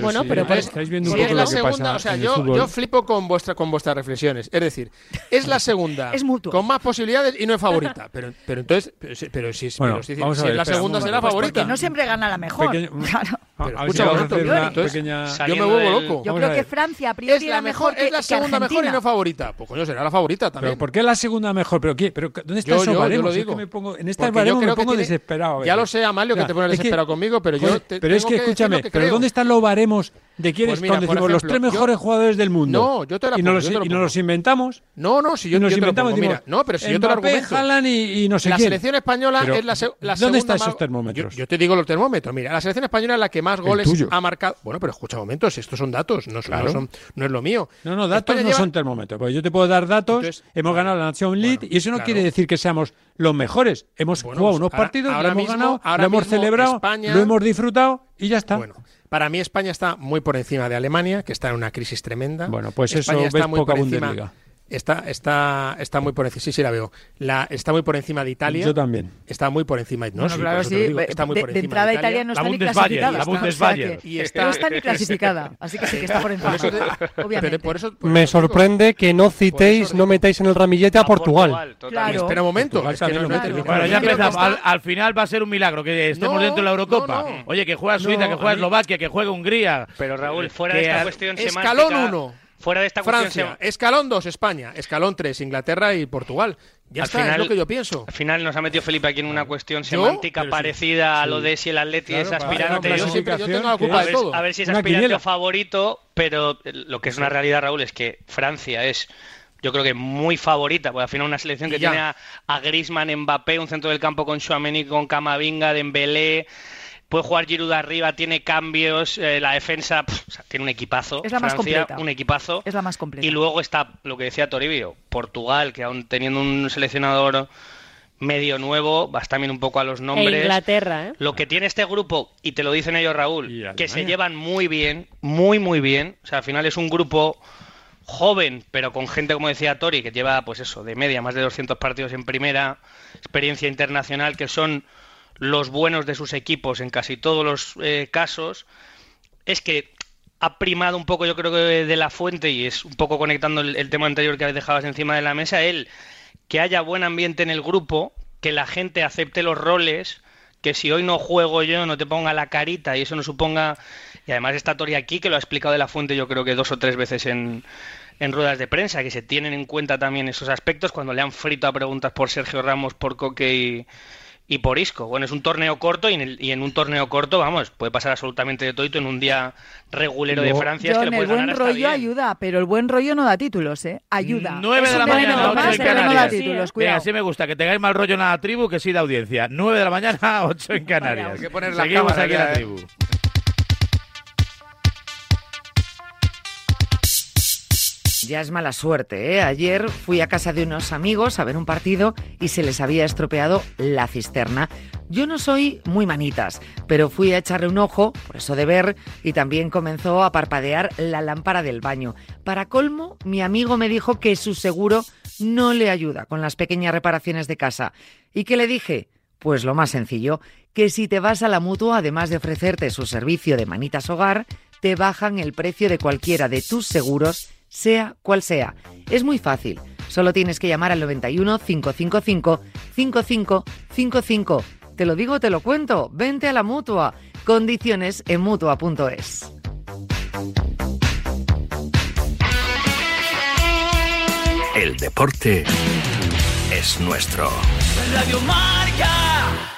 No. Bueno, si pero por- estáis viendo un Si poco es la lo que segunda, pasa o sea, en el yo, fútbol. yo flipo con vuestra con vuestras reflexiones. Es decir, es la segunda Es mutuo. con más posibilidades y no es favorita. [LAUGHS] Pero, pero entonces, pero, si- pero si, Bueno, pero si- vamos a si ver, es la espera, segunda un será momento. favorita. Que no siempre gana la mejor. Pequeño- [LAUGHS] Claro. A Pero ver si escucha, vamos a momento, hacer yo- una pequeña... Yo me vuelvo loco. Yo creo que. Francia a priori Es la mejor, que, es la que segunda mejor y no favorita. Pues coño, será la favorita también. ¿Pero por qué la segunda mejor? ¿Pero qué? ¿Pero ¿Dónde están Yo- esos yo- yo baremos? lo Es que digo. me pongo, en esta Porque yo baremo me que pongo tiene- desesperado. Ya lo sé, Amalio, que O sea, te pones es que- desesperado conmigo, pero yo joder, te- pero es que que escúchame, que pero. ¿dónde están los baremos de quiénes Pues mira, decimos los tres yo- mejores jugadores del mundo? No, yo te la y pongo, nos, yo te los, lo y nos los inventamos. No, no, si yo, y nos yo te lo inventamos, pongo, decimos, mira, no, pero si yo te lo argumento. Y, y no sé la quién. selección española Pero, es la, se- la ¿dónde segunda están esos termómetros? Yo, yo te digo los termómetros. Mira, la selección española es la que más goles ha marcado. Bueno, pero escucha un momento, si estos son datos, no, son- Claro. no, son, no es lo mío. No, no, datos España no lleva- son termómetros. Porque yo te puedo dar datos, Entonces, hemos ganado la Nación League bueno, y eso no claro. quiere decir que seamos los mejores. Hemos Bueno, jugado pues unos ahora- partidos, ahora lo hemos mismo- ganado, lo hemos celebrado, lo hemos disfrutado y ya está. Bueno, para mí España está muy por encima de Alemania, que está en una crisis tremenda. Bueno, pues eso España está ves muy poca por encima- Bundesliga. Está, está, está muy por encima. Sí, sí, la veo. La, está muy por encima de Italia. Yo también. Está muy por encima. No, Bueno, sí, claro, sí. digo, está muy de, por de encima entrada de Italia no La está ni clasificada. la O sea Bundesbayern. que Y está- No está ni [LAUGHS] clasificada. Así que sí que está por encima. Por eso te- Obviamente. pero por eso- por Me eso digo- sorprende que no citéis, no metáis en el ramillete a Portugal. Claro. Espera un momento. Portugal es que no-. Bueno, ya empezamos. está- Al, al final va a ser un milagro que estemos dentro de la Eurocopa. Oye, que juega Suiza, que juega Eslovaquia, que juega Hungría. Pero Raúl, fuera de esta cuestión Escalón semántica- 1. Fuera de esta cuestión Francia. Escalón 2, España. Escalón 3, Inglaterra y Portugal. Ya Al está, es final- lo que yo pienso. Al final nos ha metido Felipe aquí en una cuestión ¿Yo? semántica Pero sí. parecida a lo de si el Atleti Claro, es aspirante. yo siempre yo tengo la clasificación culpa a, de ver, todo. a ver si es Una aspirante quiniela. o favorito, pero lo que es una realidad, Raúl, es que Francia es, yo creo que muy favorita, porque al final una selección que ya. tiene a, a Griezmann, Mbappé, un centro del campo con Chouameni, con Camavinga, Dembélé, puede jugar Giroud arriba, tiene cambios, eh, la defensa, pff, o sea, tiene un equipazo. Es la más Francia, completa. un equipazo. Es la más completa. Y luego está lo que decía Toribio, Portugal, que aún teniendo un seleccionador medio nuevo, vas también un poco a los E nombres. Inglaterra, ¿eh? Lo que tiene este grupo, y te lo dicen ellos, Raúl, que se llevan muy bien, muy, muy bien. O sea, al final es un grupo joven, pero con gente, como decía Tori, que lleva, pues eso, de media, más de 200 partidos en primera, experiencia internacional, que son los buenos de sus equipos en casi todos los eh, casos. Es que ha primado un poco, yo creo que de la fuente, y es un poco conectando el, tema anterior que dejabas encima de la mesa, el que haya buen ambiente en el grupo, que la gente acepte los roles, que si hoy no juego yo, no te ponga la carita y eso no suponga. Y además está Tori aquí, que lo ha explicado de la fuente, yo creo que dos o tres veces en, en ruedas de prensa, que se tienen en cuenta también esos aspectos cuando le han frito a preguntas por Sergio Ramos, por Coque y, y por Isco. Bueno, es un torneo corto y en, el- y en un torneo corto, vamos, puede pasar absolutamente de todo en un día regulero de Luego- Francia. es que John, le el buen ganar rollo bien. ayuda, pero el buen rollo no da títulos, ¿eh? Ayuda. 9 Es de la mañana, 8 más, en pero no da Canarias. títulos, cuidado. así me gusta, que tengáis mal rollo en la tribu, que sí da audiencia. 9 de la mañana, [LAUGHS] 8 en Canarias. Hay que poner la Seguimos cámara aquí en la ¿eh? tribu. Ya es mala suerte, ¿eh? Ayer fui a casa de unos amigos a ver un partido y se les había estropeado la cisterna. Yo no soy muy manitas, pero fui a echarle un ojo, por eso de ver, y también comenzó a parpadear la lámpara del baño. Para colmo, mi amigo me dijo que su seguro no le ayuda con las pequeñas reparaciones de casa. ¿Y qué le dije? Pues lo más sencillo, que si te vas a la mutua, además de ofrecerte su servicio de manitas hogar, te bajan el precio de cualquiera de tus seguros, sea cual sea. Es muy fácil. Solo tienes que llamar al 91 555 5555. Te lo digo, te lo cuento. Vente a la mutua. Condiciones en mutua.es. El deporte es nuestro. Radio Marca.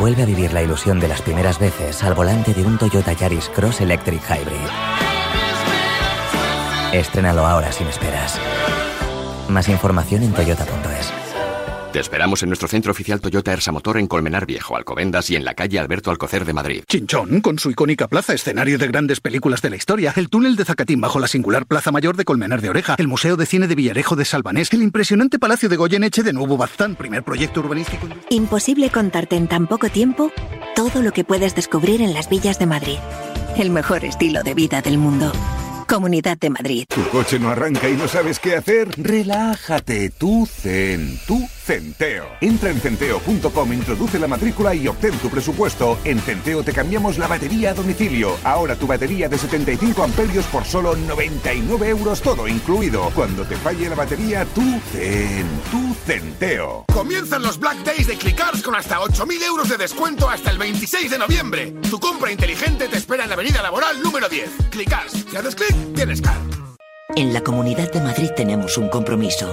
Vuelve a vivir la ilusión de las primeras veces al volante de un Toyota Yaris Cross Electric Hybrid. Estrénalo ahora sin esperas. Más información en toyota.es. Te esperamos en nuestro centro oficial Toyota Ersa Motor en Colmenar Viejo, Alcobendas y en la calle Alberto Alcocer de Madrid. Chinchón, con su icónica plaza, escenario de grandes películas de la historia, el túnel de Zacatín bajo la singular Plaza Mayor de Colmenar de Oreja, el Museo de Cine de Villarejo de Salvanés, el impresionante Palacio de Goyeneche de Nuevo Baztán, primer proyecto urbanístico. Imposible contarte en tan poco tiempo todo lo que puedes descubrir en las villas de Madrid. El mejor estilo de vida del mundo. Comunidad de Madrid. ¿Tu coche no arranca y no sabes qué hacer? Relájate, tú Zen, tú Centeo. Entra en centeo.com, introduce la matrícula y obtén tu presupuesto. En Centeo te cambiamos la batería a domicilio. Ahora tu batería de 75 amperios por solo 99 euros todo incluido. Cuando te falle la batería, tú Zen, tú Centeo. Comienzan los Black Days de Clickars con hasta 8.000 euros de descuento hasta el 26 de noviembre. Tu compra inteligente te espera en la avenida laboral número 10. Clickars. Si haces clic, tienes car. En la Comunidad de Madrid tenemos un compromiso.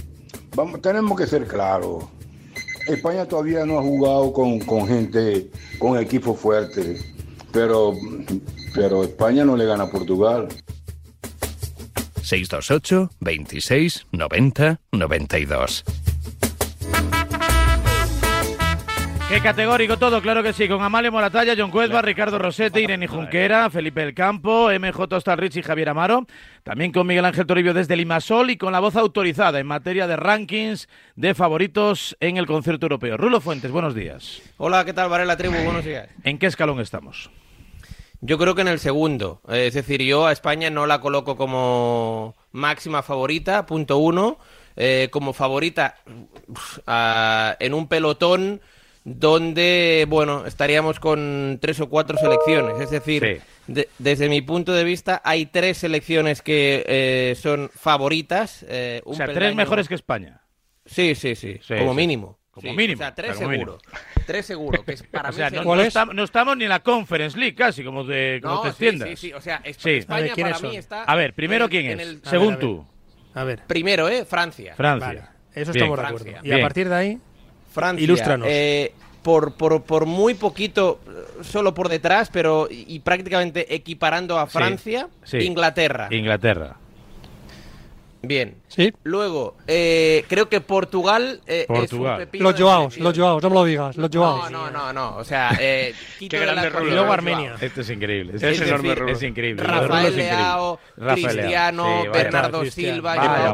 Vamos, tenemos que ser claros. España todavía no ha jugado con, con gente, con equipo fuerte, pero, pero España no le gana a Portugal. 628 26 90 92. Qué categórico todo, claro que sí, con Amalia Moratalla, John Cuezba, Ricardo Rosete, Irene Junquera, Felipe El Campo, MJ Ostalrich y Javier Amaro, también con Miguel Ángel Toribio desde Limasol y con la voz autorizada en materia de rankings de favoritos en el concierto europeo. Rulo Fuentes, buenos días. Hola, ¿qué tal, Varela Tribu? Buenos días. ¿En qué escalón estamos? Yo creo que en el segundo. Eh, Es decir, yo a España no la coloco como máxima favorita, punto uno. Eh, como favorita en un pelotón donde, bueno, estaríamos con tres o cuatro selecciones. Es decir, de- desde mi punto de vista, hay tres selecciones que eh, son favoritas. eh, un O sea, tres mejores que España. Sí, sí, sí, Sí, como sí. mínimo. Como Sí, mínimo, O sea, tres o sea, seguro. [LAUGHS] Tres seguro, que es para O mí sea, no, estamos, no estamos ni en la Conference League casi, como te, como No, te extiendas. sí, sí, o sea, es- Sí. España para mí está A ver, primero quién es, el- según A ver, a ver. tú. A ver. Primero, ¿eh? Francia. Francia. Vale, eso Bien. estamos de acuerdo. Y a partir de ahí, Francia. ilústranos. eh, por, por, por muy poquito, solo por detrás, pero y, prácticamente equiparando a Sí, Francia, sí. Inglaterra. Inglaterra. Bien. Sí. Luego, eh, creo que Portugal, eh, Portugal. es un pepino Los Joaos, los Joaos, no me lo digas, los Joaos. No, no, no, no. O sea, eh, [LAUGHS] quito grande Rulo. Y luego Armenia. Este es increíble. Es Es, decir, enorme, es increíble. Lo de Rulo Rafael es increíble. Rafael Leao. Cristiano, Sí, vaya Bernardo Cristiano. Silva, Vaya Vaya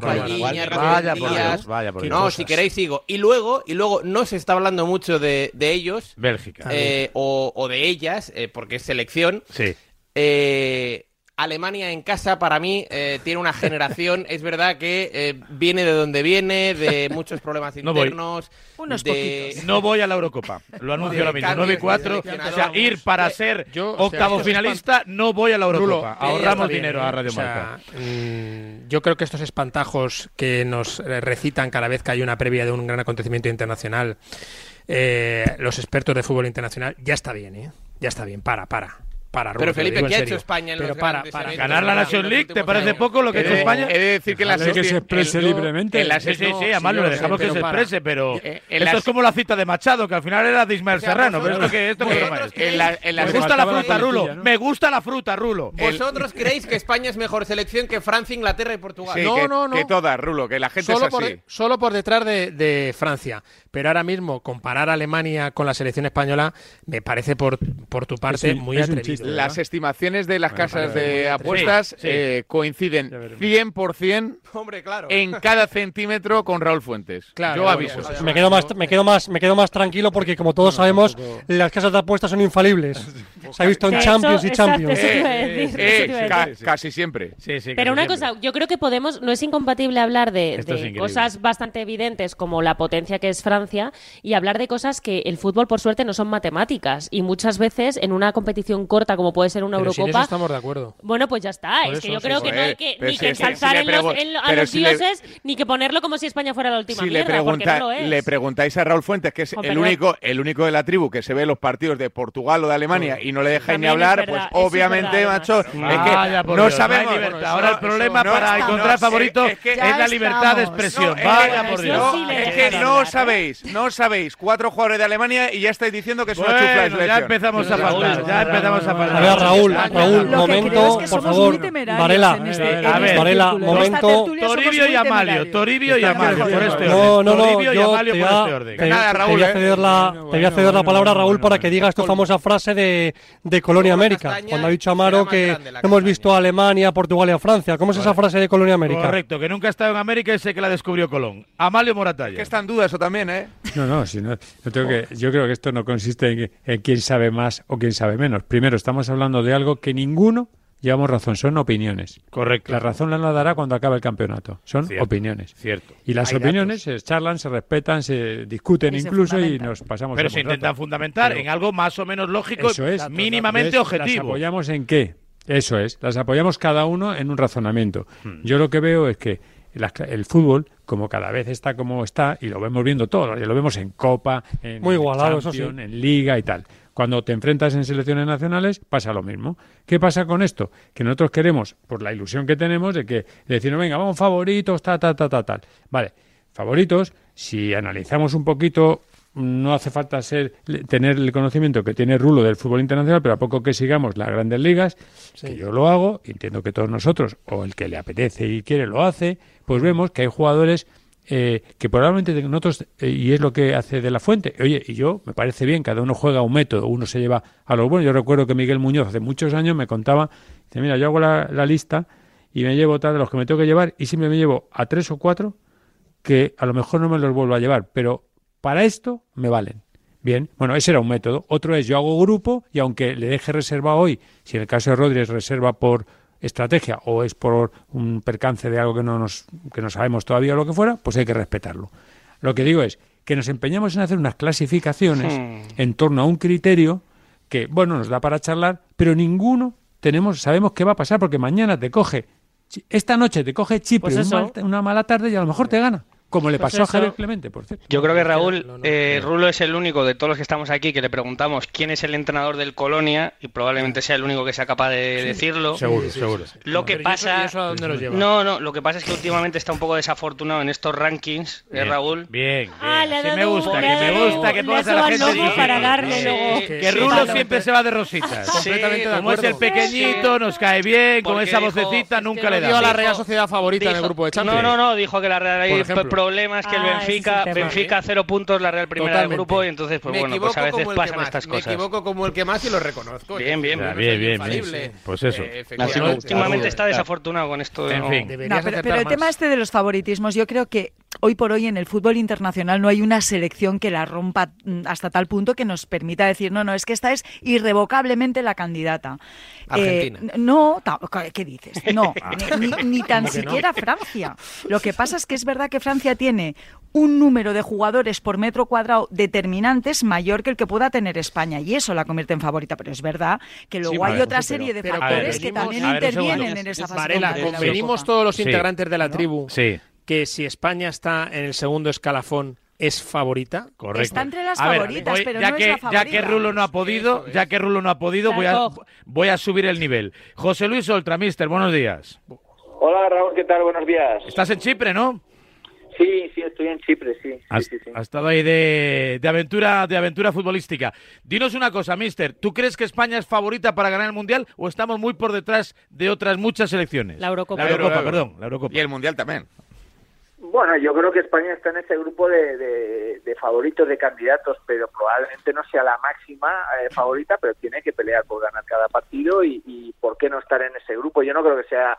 Rafael por. Dios, vaya por No, Dios. si queréis sigo. Y luego, y luego no se está hablando mucho de, de ellos. Bélgica. eh, o, o de ellas, eh, porque es selección. Sí. Eh, Alemania en casa para mí eh, tiene una generación, es verdad que eh, viene de donde viene, de muchos problemas No voy. internos. Unos de... No voy a la Eurocopa. Lo anuncio ahora mismo. Cambios 9 y 4. de O sea, ir para ser Yo, o sea, octavo finalista, no voy a la Eurocopa. Rulo, Ahorramos bien, dinero ¿eh? a Radio O sea, Marca. mm, yo creo que estos espantajos que nos eh, recitan cada vez que hay una previa de un gran acontecimiento internacional, eh, los expertos de fútbol internacional, ya está bien, ¿eh? Ya está bien, para, para para Pero Felipe, ¿qué ha hecho España en Pero los para, ganar la Nations League, ¿te parece poco lo que ha hecho España? He de decir que la que se exprese libremente. sí, sí, sí, además lo dejamos que se exprese, pero eh, eh, esto es como la cita de Machado, que al final era de Ismael Serrano, pero esto que esto pues Me gusta la fruta, Rulo. Me gusta la fruta, Rulo. ¿Vosotros creéis que España es mejor selección que Francia, Inglaterra y Portugal? No, no, no. Que todas, Rulo, que la gente es así. Solo por detrás de Francia. Pero ahora mismo comparar Alemania con la selección española me parece por tu parte muy atrevido. Las estimaciones de las casas de apuestas sí, sí. Eh, coinciden 100% Hombre, claro. en cada centímetro con Raúl Fuentes. Claro, Yo aviso. Me quedo, más, me, quedo más, me quedo más tranquilo porque, como todos sabemos, las casas de apuestas son infalibles. [LAUGHS] Se ha visto en Champions y Champions. Eh, eh, casi siempre. Pero una cosa, yo creo que podemos, no es incompatible hablar de, de cosas bastante evidentes como la potencia que es Francia y hablar de cosas que el fútbol, por suerte, no son matemáticas. Y muchas veces en una competición corta como puede ser una pero Eurocopa. Si en estamos de acuerdo. Bueno, pues ya está. Es que yo creo que no hay que ni que ensalzar a los dioses ni que ponerlo como si España fuera la última si le preguntáis a Raúl Fuentes, que es el único, el único de la tribu que se ve los partidos de Portugal o de Alemania y no le dejáis ni hablar, pues obviamente, macho, no, es que no sabemos. Ahora el problema para encontrar favoritos es la libertad de expresión. Vaya por Dios. Es que no sabéis, no sabéis. Cuatro jugadores de Alemania y ya estáis diciendo que es una chufla Ya empezamos a faltar, ya empezamos a a ver, Raúl, Raúl, momento, por favor. Varela, a ver, eh, Varela, momento. Toribio y Amalio, este Toribio y Amalio, por este No, no, no, yo te voy a eh. ceder la palabra a Raúl para que digas tu famosa frase de Colonia América, cuando ha dicho Amaro que hemos visto a Alemania, Portugal y a Francia. ¿Cómo es esa frase de Colonia América? Correcto, que nunca ha estado en América y sé que la descubrió Colón. Amalio Moratalla. Que está en duda eso también, ¿eh? No, no, yo creo que esto no consiste en, en quién sabe más o quién sabe menos. Primero estamos hablando de algo que ninguno llevamos razón, son opiniones. Correcto. La razón la dará cuando acabe el campeonato, son opiniones. Cierto. Y las opiniones se charlan, se respetan, se discuten incluso y nos pasamos. Pero se intentan fundamentar en algo más o menos lógico, eso es, mínimamente objetivo. ¿Las apoyamos en qué? Eso es, las apoyamos cada uno en un razonamiento. Hmm. Yo lo que veo es que la, el fútbol, como cada vez está como está, y lo vemos viendo todo, lo vemos en Copa, en, Muy Champions, en Liga y tal. Cuando te enfrentas en selecciones nacionales pasa lo mismo. ¿Qué pasa con esto? Que nosotros queremos, por la ilusión que tenemos de que de decirnos, venga, vamos favoritos, tal, tal, tal, tal, tal. Vale, favoritos, si analizamos un poquito no hace falta ser, tener el conocimiento que tiene Rulo del fútbol internacional, pero a poco que sigamos las grandes ligas, que yo lo hago, entiendo que todos nosotros, o el que le apetece y quiere lo hace, pues vemos que hay jugadores eh, que probablemente nosotros, eh, y es lo que hace de la fuente, oye, y yo, me parece bien, cada uno juega un método, uno se lleva a lo bueno. Yo recuerdo que Miguel Muñoz hace muchos años me contaba, dice, mira, yo hago la, lista y me llevo tal de los que me tengo que llevar y siempre me llevo a tres o cuatro que a lo mejor no me los vuelvo a llevar, pero para esto me valen. Bien, bueno, ese era un método. Otro es yo hago grupo y aunque le deje reserva hoy, si en el caso de Rodríguez reserva por estrategia o es por un percance de algo que no, nos, que no sabemos todavía lo que fuera, pues hay que respetarlo. Lo que digo es que nos empeñamos en hacer unas clasificaciones hmm. en torno a un criterio que, bueno, nos da para charlar, pero ninguno tenemos, sabemos qué va a pasar porque mañana te coge, esta noche te coge Chipre pues una mala tarde y a lo mejor te gana. Como le pues pasó eso. a Javier Clemente, por cierto. Yo creo que Raúl, no, no, eh, no. Rulo es el único de todos los que estamos aquí que le preguntamos quién es el entrenador del Colonia y probablemente sea el único que sea capaz de sí, decirlo. Seguro, sí, sí, seguro. Lo que pasa. Eso, ¿a dónde lleva? No, no, lo que pasa es que últimamente está un poco desafortunado en estos rankings, ¿eh, Raúl? Bien, bien. Ah, le que me gusta, que me gusta que toda la gente. para darle luego. Que Rulo siempre se va de rositas. completamente Como es el pequeñito, nos cae bien, con esa vocecita nunca le da. la Real Sociedad favorita en el grupo de Champions. No, no, no, dijo que la Real problema es que el ah, Benfica, Benfica ¿eh? cero puntos, la Real primera del grupo, y entonces, pues me bueno, pues a veces pasan estas cosas. Me equivoco como el que más y lo reconozco. Bien, bien, bien, bien, bien. Pues eso. Eh, Últimamente está desafortunado con esto. En pero, el tema este de los favoritismos, yo creo que hoy por hoy en el fútbol internacional no hay una selección que la rompa mm, hasta tal punto que nos permita decir, no, no, es que esta es irrevocablemente la candidata. Argentina. Eh, no, ¿qué dices? No, [LAUGHS] ni, ni tan siquiera? Francia. Lo que pasa es que es verdad que Francia tiene un número de jugadores por metro cuadrado determinantes mayor que el que pueda tener España y eso la convierte en favorita, pero es verdad que luego hay otra serie de pero, factores que también ver, intervienen en esa fase. Varela, convenimos todos los integrantes de la tribu que si España está en el segundo escalafón es favorita. Correcto. Está entre las A ver, favoritas, voy- pero ya no que, es la Ya favorita. que Rulo no ha podido, ya que Rulo no ha podido, voy a, voy a subir el nivel. José Luis Oltra, mister, buenos días. Hola Raúl, ¿qué tal? Buenos días. Estás en Chipre, ¿no? Sí, sí, estoy en Chipre, sí. sí, Has, sí, sí. has estado ahí de, de aventura de aventura futbolística. Dinos una cosa, mister. ¿Tú crees que España es favorita para ganar el Mundial o estamos muy por detrás de otras muchas selecciones? La Eurocopa. La Eurocopa, La Euro. perdón. La Eurocopa. Y el Mundial también. Bueno, yo creo que España está en ese grupo de, de- de favoritos, de candidatos, pero probablemente no sea la máxima eh, favorita, pero tiene que pelear por ganar cada partido y, y por qué no estar en ese grupo. Yo no creo que sea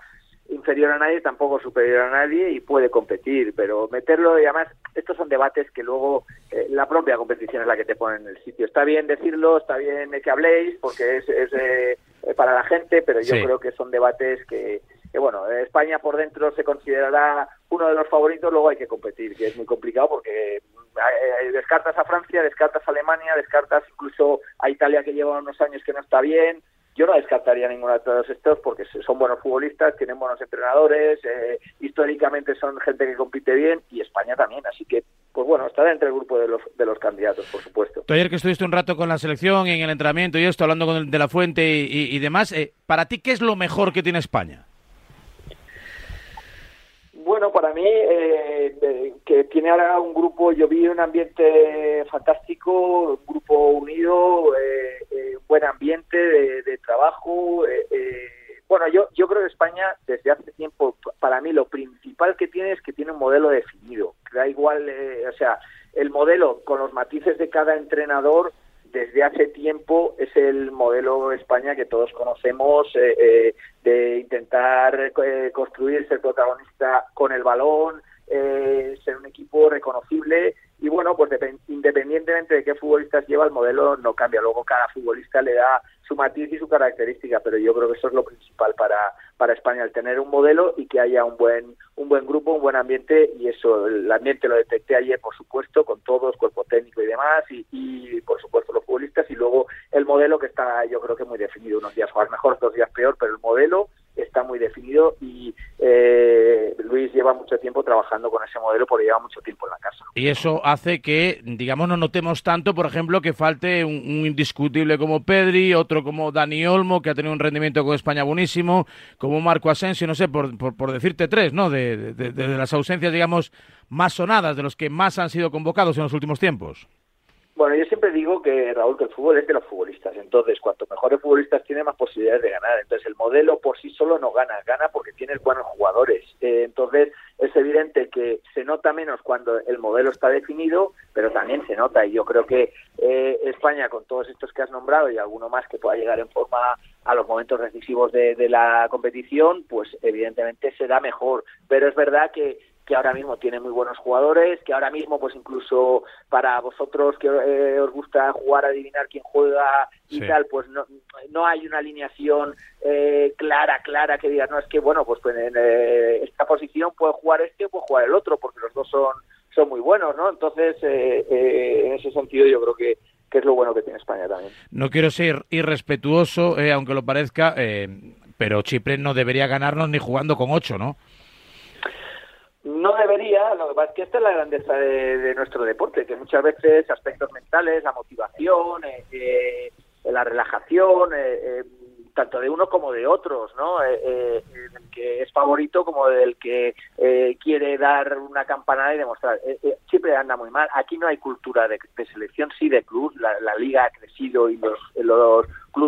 inferior a nadie, tampoco superior a nadie y puede competir, pero meterlo y además estos son debates que luego eh, la propia competición es la que te pone en el sitio. Está bien decirlo, está bien que habléis porque es, es, eh, para la gente, pero yo Sí. creo que son debates que, que, bueno, España por dentro se considerará uno de los favoritos, luego hay que competir, que es muy complicado porque eh, eh, descartas a Francia, descartas a Alemania, descartas incluso a Italia que lleva unos años que no está bien. Yo no descartaría ninguno de todos estos porque son buenos futbolistas, tienen buenos entrenadores, eh, históricamente son gente que compite bien y España también. Así que, pues bueno, está dentro del grupo de los, de los candidatos, por supuesto. Ayer que estuviste un rato con la selección en el entrenamiento y esto, hablando con el de la fuente y demás, eh, ¿para ti qué es lo mejor que tiene España? Bueno, para mí, eh, que tiene ahora un grupo, yo vi un ambiente fantástico, un grupo unido, eh, eh, buen ambiente de, de trabajo. eh, eh, bueno, yo, yo creo que España, desde hace tiempo, para mí lo principal que tiene es que tiene un modelo definido. Da igual, eh, o sea, el modelo con los matices de cada entrenador desde hace tiempo es el modelo España que todos conocemos eh, eh, de intentar eh, construir, ser protagonista con el balón, eh, ser un equipo reconocible. Y bueno, pues depen- independientemente de qué futbolistas lleva, el modelo no cambia. Luego cada futbolista le da su matiz y su característica, pero yo creo que eso es lo principal para, para España, el tener un modelo y que haya un buen, un buen grupo, un buen ambiente. Y eso, el ambiente lo detecté ayer, por supuesto, con todos, cuerpo técnico y demás y, y por supuesto los futbolistas. Y luego el modelo que está yo creo que muy definido, unos días jugar mejor, otros días peor, pero el modelo está muy definido y eh, Luis lleva mucho tiempo trabajando con ese modelo porque lleva mucho tiempo en la casa. Y eso hace que, digamos, no notemos tanto, por ejemplo, que falte un, indiscutible como Pedri, otro como Dani Olmo, que ha tenido un rendimiento con España buenísimo, como Marco Asensio, no sé, por, por, decirte tres, ¿no? De- de las ausencias, digamos, más sonadas, de los que más han sido convocados en los últimos tiempos. Bueno, yo siempre digo que Raúl que el fútbol es de los futbolistas, entonces cuanto mejores futbolistas tiene más posibilidades de ganar. Entonces el modelo por sí solo no gana, gana porque tienes buenos jugadores. Eh, entonces es evidente que se nota menos cuando el modelo está definido, pero también se nota y yo creo que eh, España con todos estos que has nombrado y alguno más que pueda llegar en forma a los momentos decisivos de, de la competición, pues evidentemente será mejor. Pero es verdad que que ahora mismo tiene muy buenos jugadores, que ahora mismo, pues incluso para vosotros que eh, os gusta jugar adivinar quién juega y Sí. tal, pues no, no hay una alineación eh, clara, clara que digas, no, es que bueno, pues, pues, en eh, esta posición puede jugar este o puede jugar el otro, porque los dos son, son muy buenos, ¿no? Entonces, eh, eh, en ese sentido yo creo que, que es lo bueno que tiene España también. No quiero ser irrespetuoso, eh, aunque lo parezca, eh, pero Chipre no debería ganarnos ni jugando con ocho, ¿no? No debería, lo que pasa es que esta es la grandeza de, nuestro deporte, que muchas veces aspectos mentales, la motivación, eh, eh, la relajación, eh, eh, tanto de uno como de otros, ¿no? Eh, del que es favorito como del que quiere dar una campanada y demostrar. Siempre anda muy mal. Aquí no hay cultura de, de selección, sí de club. La, la liga ha crecido y los, los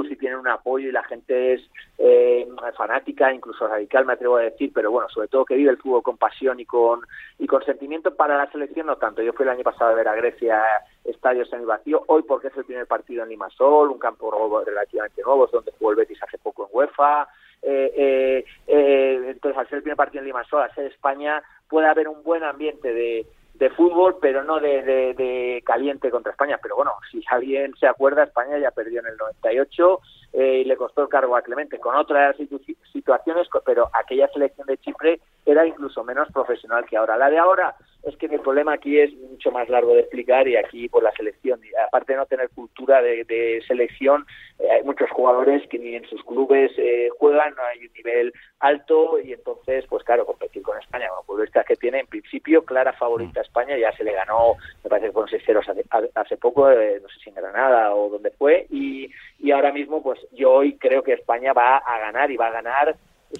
sí tienen un apoyo y la gente es eh, fanática, incluso radical, me atrevo a decir, pero bueno, sobre todo que vive el fútbol con pasión y con y con sentimiento para la selección no tanto. Yo fui el año pasado a ver a Grecia estadios semivacío, hoy porque es el primer partido en Limasol, un campo relativamente nuevo, es donde jugó el Betis hace poco en UEFA. Eh, eh, eh, entonces, al ser el primer partido en Limasol, al ser España, puede haber un buen ambiente de, de fútbol, pero no de, de, caliente contra España. Pero bueno, si alguien se acuerda, España ya perdió en el 98 eh, y le costó el cargo a Clemente con otras situ- situaciones, pero aquella selección de Chipre era incluso menos profesional que ahora. La de ahora es que el problema aquí es mucho más largo de explicar y aquí por la selección, aparte de no tener cultura de, selección, eh, hay muchos jugadores que ni en sus clubes eh, juegan, no hay un nivel alto y entonces, pues claro, competir con España, con esta que tiene en principio clara favorita a España, ya se le ganó, me parece fueron 6 ceros hace, hace, poco, eh, no sé si en Granada o donde fue, y, y ahora mismo, pues yo hoy creo que España va a ganar y va a ganar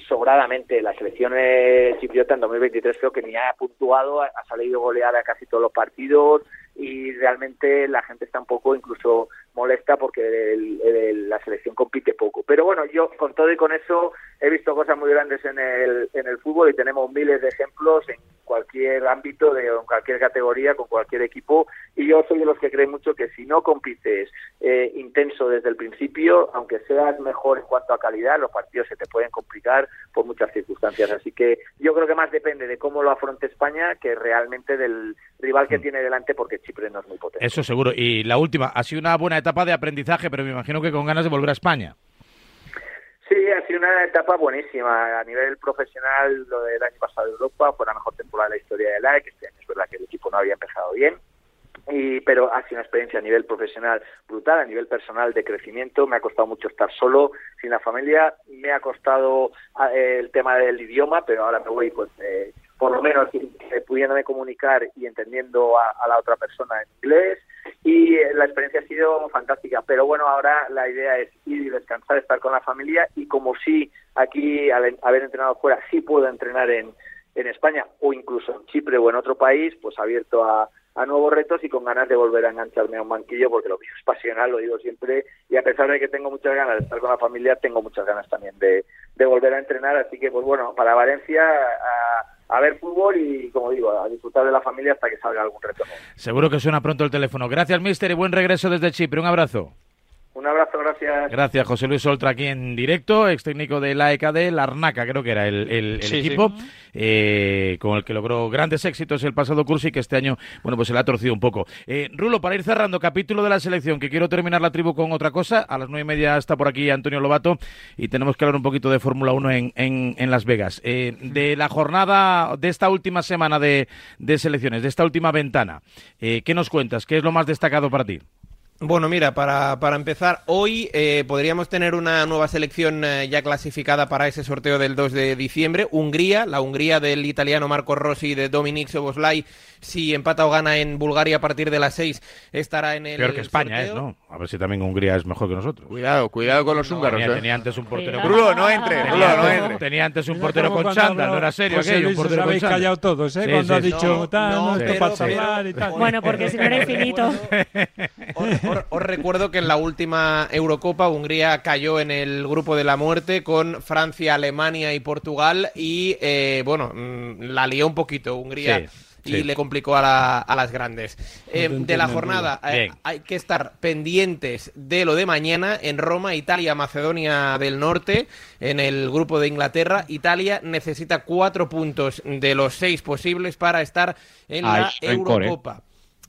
sobradamente. La selección chipriota en 2023 creo que ni ha puntuado, ha salido goleada casi todos los partidos y realmente la gente está un poco incluso molesta porque la selección compite poco. Pero bueno, yo con todo y con eso he visto cosas muy grandes en el, en el fútbol y tenemos miles de ejemplos en cualquier ámbito, de, en cualquier categoría, con cualquier equipo. Y yo soy de los que creen mucho que si no compites eh, intenso desde el principio, aunque seas mejor en cuanto a calidad, los partidos se te pueden complicar por muchas circunstancias. Así que yo creo que más depende de cómo lo afronte España que realmente del rival que mm. tiene delante, porque es muy potente. Eso seguro. Y la última, ha sido una buena etapa de aprendizaje, pero me imagino que con ganas de volver a España. Sí, ha sido una etapa buenísima. A nivel profesional, lo del año pasado de Europa fue la mejor temporada de la historia de la E, que este año es verdad que el equipo no había empezado bien. Y, pero ha sido una experiencia a nivel profesional brutal, a nivel personal de crecimiento. Me ha costado mucho estar solo, sin la familia. Me ha costado ah, el tema del idioma, pero ahora me voy, pues, eh, por lo menos eh, pudiéndome comunicar y entendiendo a, la otra persona en inglés. Y eh, la experiencia ha sido fantástica. Pero bueno, ahora la idea es ir y descansar, estar con la familia. Y como si aquí, al haber entrenado fuera, sí puedo entrenar en, en España o incluso en Chipre o en otro país, pues abierto a, a nuevos retos y con ganas de volver a engancharme a un banquillo porque lo mío es pasional, lo digo siempre, y a pesar de que tengo muchas ganas de estar con la familia, tengo muchas ganas también de, de volver a entrenar, así que pues bueno, para Valencia a, a ver fútbol y como digo, a disfrutar de la familia hasta que salga algún reto. Seguro que suena pronto el teléfono. Gracias, mister, y buen regreso desde Chipre. Un abrazo. Un abrazo, gracias. Gracias, José Luis Oltra, aquí en directo, ex técnico de la ECAD, la Arnaca, creo que era el, equipo, eh, con el que logró grandes éxitos el pasado curso y que este año, bueno, pues se le ha torcido un poco. Eh, Rulo, para ir cerrando, capítulo de la selección, que quiero terminar la tribu con otra cosa. A las nueve y media está por aquí Antonio Lobato y tenemos que hablar un poquito de Fórmula 1 en, en, Las Vegas. Eh, de la jornada de esta última semana de, de selecciones, de esta última ventana, ¿qué nos cuentas? ¿Qué es lo más destacado para ti? Bueno, mira, para, para empezar, hoy eh, podríamos tener una nueva selección eh, ya clasificada para ese sorteo del 2 de diciembre. Hungría, la Hungría del italiano Marco Rossi y de Dominic Soboslai si empata o gana en Bulgaria a partir de las 6, estará en el. Peor que España, ¿eh? ¿no? A ver si también Hungría es mejor que nosotros. Cuidado, cuidado con los húngaros. Tenía, ¿eh? tenía, antes un portero. Bruno, no entre. Bruno, no entre. Tenía antes un portero con chándal, no era serio aquello. Un portero habéis callado todos, ¿eh? Cuando ha dicho tal, no, esto para y tal. Bueno, porque si no era infinito. [LAUGHS] Os, recuerdo que en la última Eurocopa Hungría cayó en el grupo de la muerte con Francia, Alemania y Portugal y, eh, bueno, mm, la lió un poquito Hungría y le complicó a, las grandes. Eh, de la jornada eh, hay que estar pendientes de lo de mañana en Roma, Italia, Macedonia del Norte, en el grupo de Inglaterra. Italia necesita cuatro puntos de los seis posibles para estar en la Eurocopa.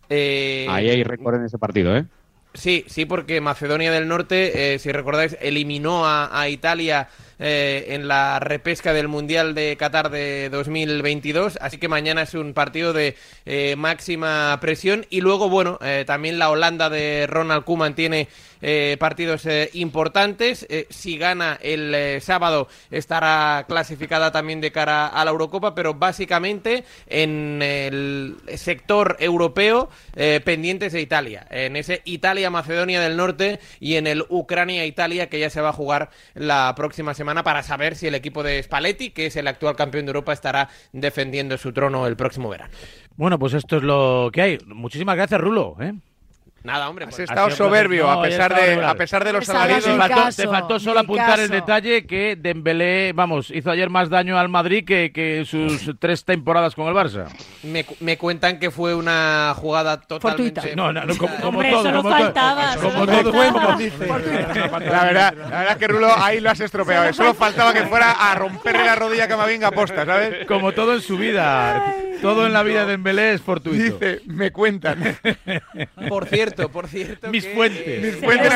Eh, Ahí hay récord en ese partido, ¿eh? Sí, sí, porque Macedonia del Norte, si recordáis, eliminó a Italia eh, en la repesca del Mundial de Qatar de 2022. Así que mañana es un partido de eh, máxima presión. Y luego, bueno, eh, también la Holanda de Ronald Koeman tiene partidos importantes. si gana el sábado estará clasificada también de cara a la Eurocopa, pero básicamente en el sector europeo pendientes de Italia. En ese Italia-Macedonia del Norte y en el Ucrania-Italia que ya se va a jugar la próxima semana para saber si el equipo de Spalletti, que es el actual campeón de Europa, estará defendiendo su trono el próximo verano. Bueno, pues esto es lo que hay. Muchísimas gracias, Rulo. ¿eh? Nada, hombre. Has estado soberbio a, pesar de, a pesar de los salarios. Te faltó, solo apuntar el detalle que Dembélé, vamos, hizo ayer más daño al Madrid que, que sus [LAUGHS] tres temporadas con el Barça. Me, me, cuentan que fue una jugada totalmente... No, no, como, como hombre, todo. Solo como faltaba. todo, como todo, como dice. La verdad, la verdad que Rulo ahí lo has estropeado. Solo faltaba que fuera a romperle la rodilla a Camavinga posta, ¿sabes? Como todo en su vida. Todo en la vida de Dembélé es fortuito. Dice, me cuentan. Por cierto, por cierto. Mis que, fuentes. eh, Mis fuentes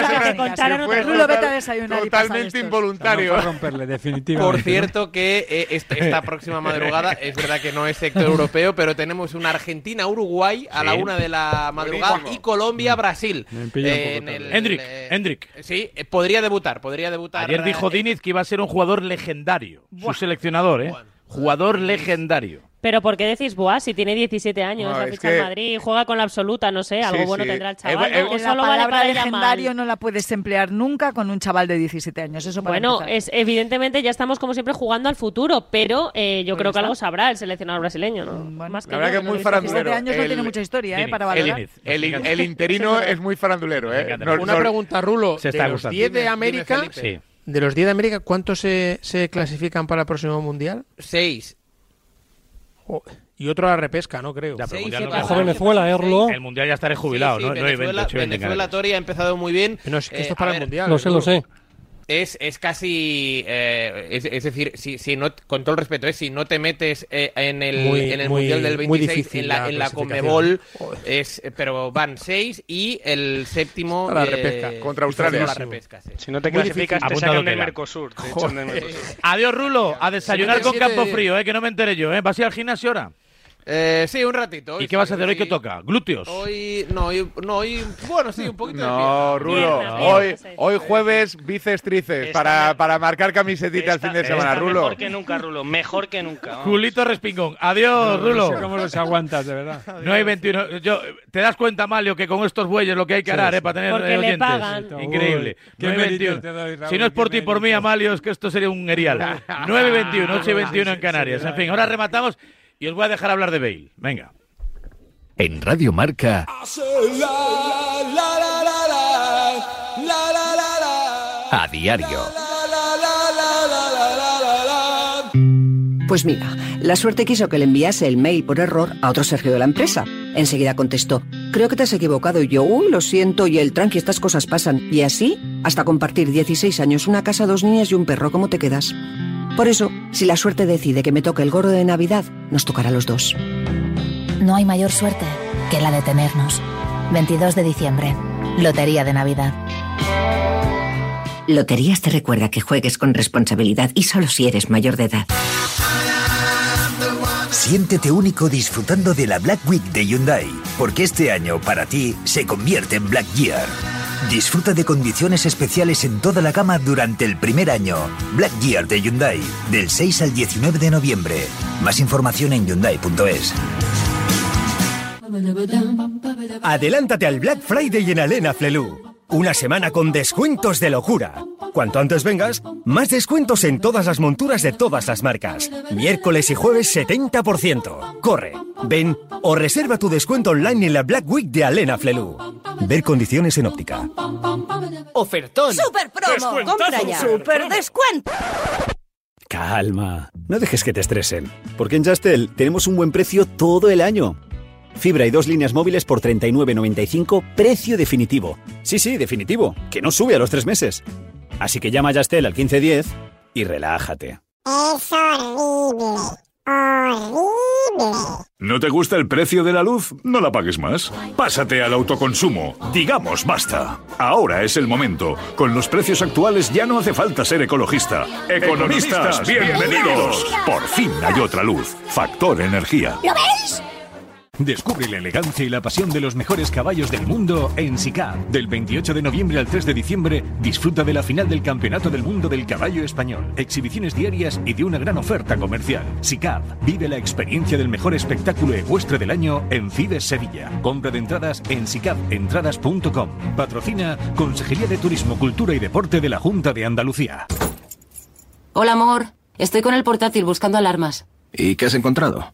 Totalmente involuntario. Romperle, definitivamente. Por cierto que eh, esta, esta próxima madrugada, es verdad que no es sector europeo, pero tenemos una Argentina-Uruguay a la una de la madrugada Buenísimo. y Colombia-Brasil. Poco en el- Hendrik, eh, Hendrik. Sí, eh, podría debutar, podría debutar. Ayer dijo eh, Diniz que iba a ser un jugador legendario. Su seleccionador, ¿eh? Jugador legendario. Pero ¿por qué decís Boas si tiene 17 años, No, ha es fichado en que- Madrid, juega con la absoluta, no sé, algo Sí, bueno sí. tendrá el Eh, chaval, eh. Que la vale palabra para a legendario mal. no la puedes emplear nunca con un chaval de 17 años. Eso para Bueno, empezar. es evidentemente ya estamos como siempre jugando al futuro, pero eh, yo Pues creo que algo sabrá el seleccionador brasileño, ¿no? Más La verdad yo, que es muy farandulero. 17 años no El- tiene mucha historia, ¿eh? Diniz, Para el valorar. Diniz. El, in- el [LAUGHS] interino es muy farandulero, ¿eh? Una pregunta, Rulo. Se de los gustando. 10 de América, de los 10 de América, ¿cuántos se, se clasifican para el próximo mundial? Seis. Y otro a la repesca, no creo. Ya, pero Mundial no Venezuela, ¿eh? El mundial ya estaré jubilado, Sí, sí, ¿no? No hay Venezuela, 28 en Venezuela Canarias. Toria ha empezado muy bien. No, es que esto Eh, es para a el ver, mundial. Lo sé, lo sé. Es, es casi. eh, es, es decir, si, si no, con todo el respeto, es si no te metes eh, en el, Muy- en el muy- Mundial del muy 26 difícil en la, en la. Conmebol, es, pero van seis y el séptimo. A la eh, repesca, contra Australia. a la repesca, sí. Si no te Muy clasificas, difícil. te sacan del. Mercosur. te echan del Mercosur. Adiós, Rulo. A desayunar con 57 campo frío, ¿eh? Que no me enteré yo, ¿eh? ¿Vas a ir al gimnasio ahora? Eh, sí, un ratito. ¿Y qué vas a hacer hoy? ¿Qué toca? ¿Glúteos? Hoy, no, hoy, no, hoy, bueno, sí, un poquito de No, pierna. Rulo, Pierna, hoy, hoy jueves bíceps tríceps para, me- para marcar camisetita el Está- fin de semana, está Rulo. Mejor que nunca, Rulo. Mejor que nunca. vamos. Julito Respingón. Adiós, Rulo. No sé cómo los aguantas, de verdad. [LAUGHS] No hay 21. Yo, ¿Te das cuenta, Malio, que con estos bueyes lo que hay que Sí, hará, sí. eh, para tener Porque eh, le oyentes? pagan. Increíble. Uy, qué 9 y méritos 21. te doy, Raúl, si no es por ti, por mí, méritos. Amalio, es que esto sería un erial. 9 [LAUGHS] y 21, 8 y 21 en Canarias. En fin, ahora rematamos y os voy a dejar hablar de Bale. Venga. En Radio Marca, a diario. Pues mira, la suerte quiso que le enviase el mail por error a otro Sergio de la empresa. Enseguida contestó, creo que te has equivocado y yo, uy, lo siento y el tranqui, estas cosas pasan. Y así, hasta compartir 16 años, una casa, dos niñas y un perro, ¿cómo te quedas? Por eso, si la suerte decide que me toque el gordo de Navidad, nos tocará a los dos. No hay mayor suerte que la de tenernos. 22 de diciembre, Lotería de Navidad. Loterías te recuerda que juegues con responsabilidad y solo si eres mayor de edad. Siéntete único disfrutando de la Black Week de Hyundai, porque este año para ti se convierte en Black Year. Disfruta de condiciones especiales en toda la gama durante el primer año. Black Year de Hyundai, del 6 al 19 de noviembre. Más información en hyundai.es. Adelántate al Black Friday en Alena Flelu. Una semana con descuentos de locura. Cuanto antes vengas, más descuentos en todas las monturas de todas las marcas. Miércoles y jueves 70%. Corre, ven o reserva tu descuento online en la Black Week de Alena Flelu. Ver condiciones en óptica. Ofertón. ¡Super promo! ¡Compra ya! ¡Super descuento! Calma, no dejes que te estresen, porque en Justel tenemos un buen precio todo el año. Fibra y dos líneas móviles por 39.95, precio definitivo. Sí, sí, definitivo, que no sube a los tres meses. Así que llama a Justel al 1510 y relájate. Es horrible. Horrible. ¿No te gusta el precio de la luz? No la pagues más. Pásate al autoconsumo. Digamos basta. Ahora es el momento. Con los precios actuales ya no hace falta ser ecologista. Economistas, bienvenidos. Por fin hay otra luz. Factor energía. ¿Lo veis? Descubre la elegancia y la pasión de los mejores caballos del mundo en SICAP. Del 28 de noviembre al 3 de diciembre, disfruta de la final del Campeonato del Mundo del Caballo Español, exhibiciones diarias y de una gran oferta comercial. SICAP, vive la experiencia del mejor espectáculo ecuestre del año en Fides Sevilla. Compra de entradas en sicapentradas.com. Patrocina Consejería de Turismo, Cultura y Deporte de la Junta de Andalucía. Hola, amor. Estoy con el portátil buscando alarmas. ¿Y qué has encontrado?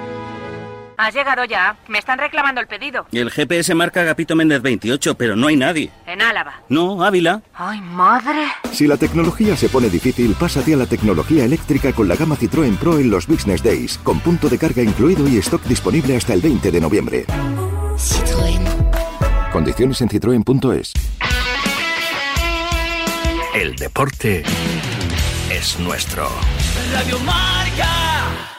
Has llegado ya. Me están reclamando el pedido. El GPS marca Agapito Méndez 28, pero no hay nadie. En Álava. No, Ávila. ¡Ay, madre! Si la tecnología se pone difícil, pásate a la tecnología eléctrica con la gama Citroën Pro en los Business Days, con punto de carga incluido y stock disponible hasta el 20 de noviembre. Citroën. Condiciones en citroen.es. El deporte es nuestro. Radio Marca.